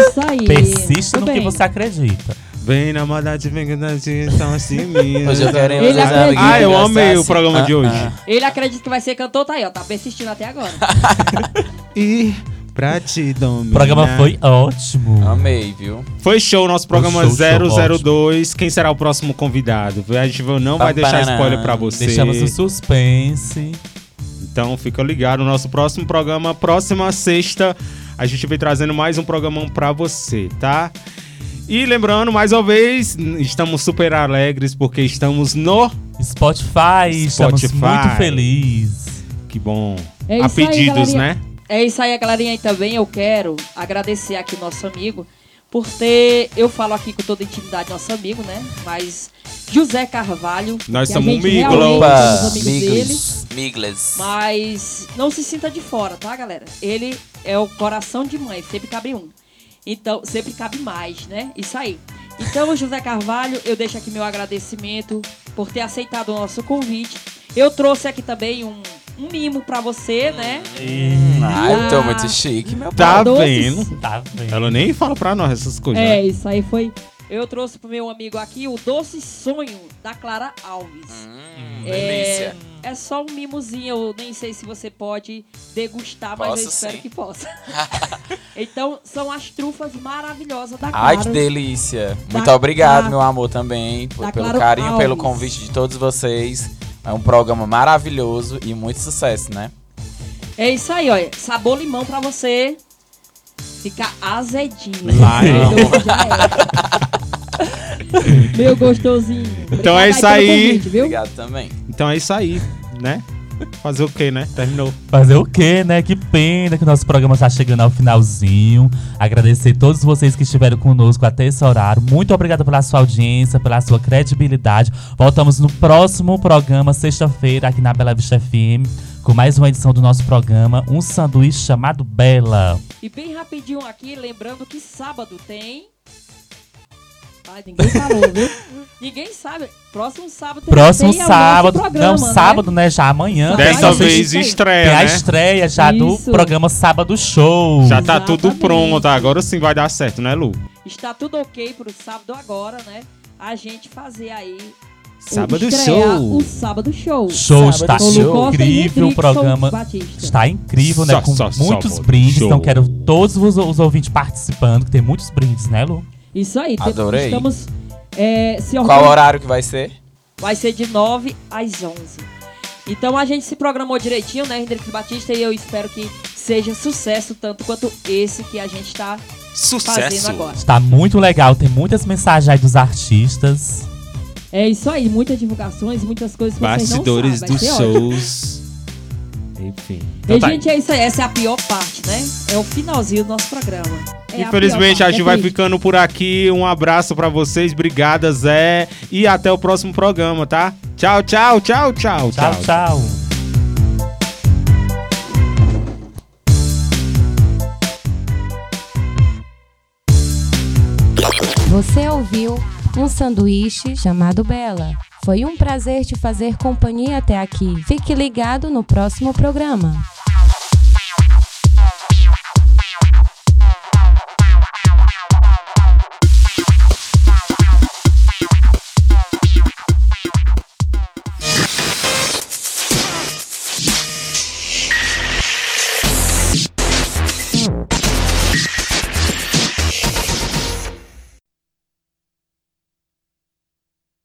Isso aí. Persista Muito no que bem. você acredita. Vem na maldade, vem na maldade, então assim mesmo. Hoje eu quero Ele acredita. Ah, eu amei o programa de Ah, hoje. ah. Ele acredita que vai ser cantor, tá aí, ó. Tá persistindo até agora. E pra te dominar. O programa foi ótimo. Amei, viu? Foi show, nosso programa show, show, 002. Quem será o próximo convidado? A gente não vai deixar spoiler pra você. Deixamos o suspense. Então fica ligado, no nosso próximo programa, próxima sexta, a gente vem trazendo mais um programão pra você, tá? E lembrando, mais uma vez, estamos super alegres porque estamos no... Spotify, estamos Spotify. muito felizes. Que bom. É a isso aí, pedidos, galerinha. né? É isso aí, galerinha. E também eu quero agradecer aqui o nosso amigo por ter. Eu falo aqui com toda intimidade, nosso amigo, né? Mas José Carvalho. Nós somos amigos dele. Migles. Mas não se sinta de fora, tá, galera? Ele é o coração de mãe, sempre cabe um. Então, sempre cabe mais, né? Isso aí. Então, José Carvalho, eu deixo aqui meu agradecimento por ter aceitado o nosso convite. Eu trouxe aqui também um, um mimo pra você, né? Ah, eu tô Ah. muito chique, meu Tá Doces. vendo? Tá vendo? Ela nem fala pra nós essas coisas. É, né? isso aí foi. Eu trouxe pro meu amigo aqui o Doce Sonho da Clara Alves. Hum, É, delícia. é só um mimozinho, eu nem sei se você pode degustar, mas eu espero sim. que possa. então, são as trufas maravilhosas da Clara. Ai, que delícia. Muito Da- obrigado, da- meu amor, também, por- pelo Claro carinho, pelo Alves. convite de todos vocês. É um programa maravilhoso e muito sucesso, né? É isso aí, olha. Sabor limão pra você ficar azedinho. Vai. Então, já é. Meu gostosinho. Então é isso aí. convite, viu? Obrigado também. Então é isso aí, né? Fazer o quê, né? Terminou. Fazer o quê, né? Que pena que o nosso programa está chegando ao finalzinho. Agradecer todos vocês que estiveram conosco até esse horário. Muito obrigado pela sua audiência, pela sua credibilidade. Voltamos no próximo programa, sexta-feira, aqui na Bela Vista FM, com mais uma edição do nosso programa, um sanduíche chamado Bela. E bem rapidinho aqui, lembrando que sábado tem. Ninguém falou, viu? ninguém sabe. Próximo sábado Próximo sábado, programa, não, né? sábado, né? Já amanhã. Só Dessa vez estreia, Tem a né? estreia já do Isso. programa Sábado Show. Já tá tudo Exatamente. pronto, agora sim vai dar certo, né, Lu? Está tudo ok pro sábado agora, né? A gente fazer aí. o- Sábado estrear show. O sábado show. Show Sábado está show. Incrível o programa. Está incrível, né? Só- Com só- só muitos sábado brindes. show. Então quero todos os, os ouvintes participando, que tem muitos brindes, né, Lu? Isso aí. Adorei. Estamos é, se Qual organizando. horário que vai ser? Vai ser de 9 às 11. Então a gente se programou direitinho, né, Hendrix Batista? E eu espero que seja sucesso tanto quanto esse que a gente está fazendo agora. Está muito legal, tem muitas mensagens aí dos artistas. É isso aí, muitas divulgações, muitas coisas que vocês Bastidores não sabem. dos ser ótimo. shows. Enfim. Então E, tá. gente, é isso aí. Essa é a pior parte, né? É o finalzinho do nosso programa. É a Infelizmente a parte, gente é vai triste. ficando por aqui. Um abraço pra vocês. Obrigada, Zé. E até o próximo programa, tá? Tchau, tchau, tchau, tchau, Tchau, tchau. Você ouviu um sanduíche chamado Bela. Foi um prazer te fazer companhia até aqui. Fique ligado no próximo programa.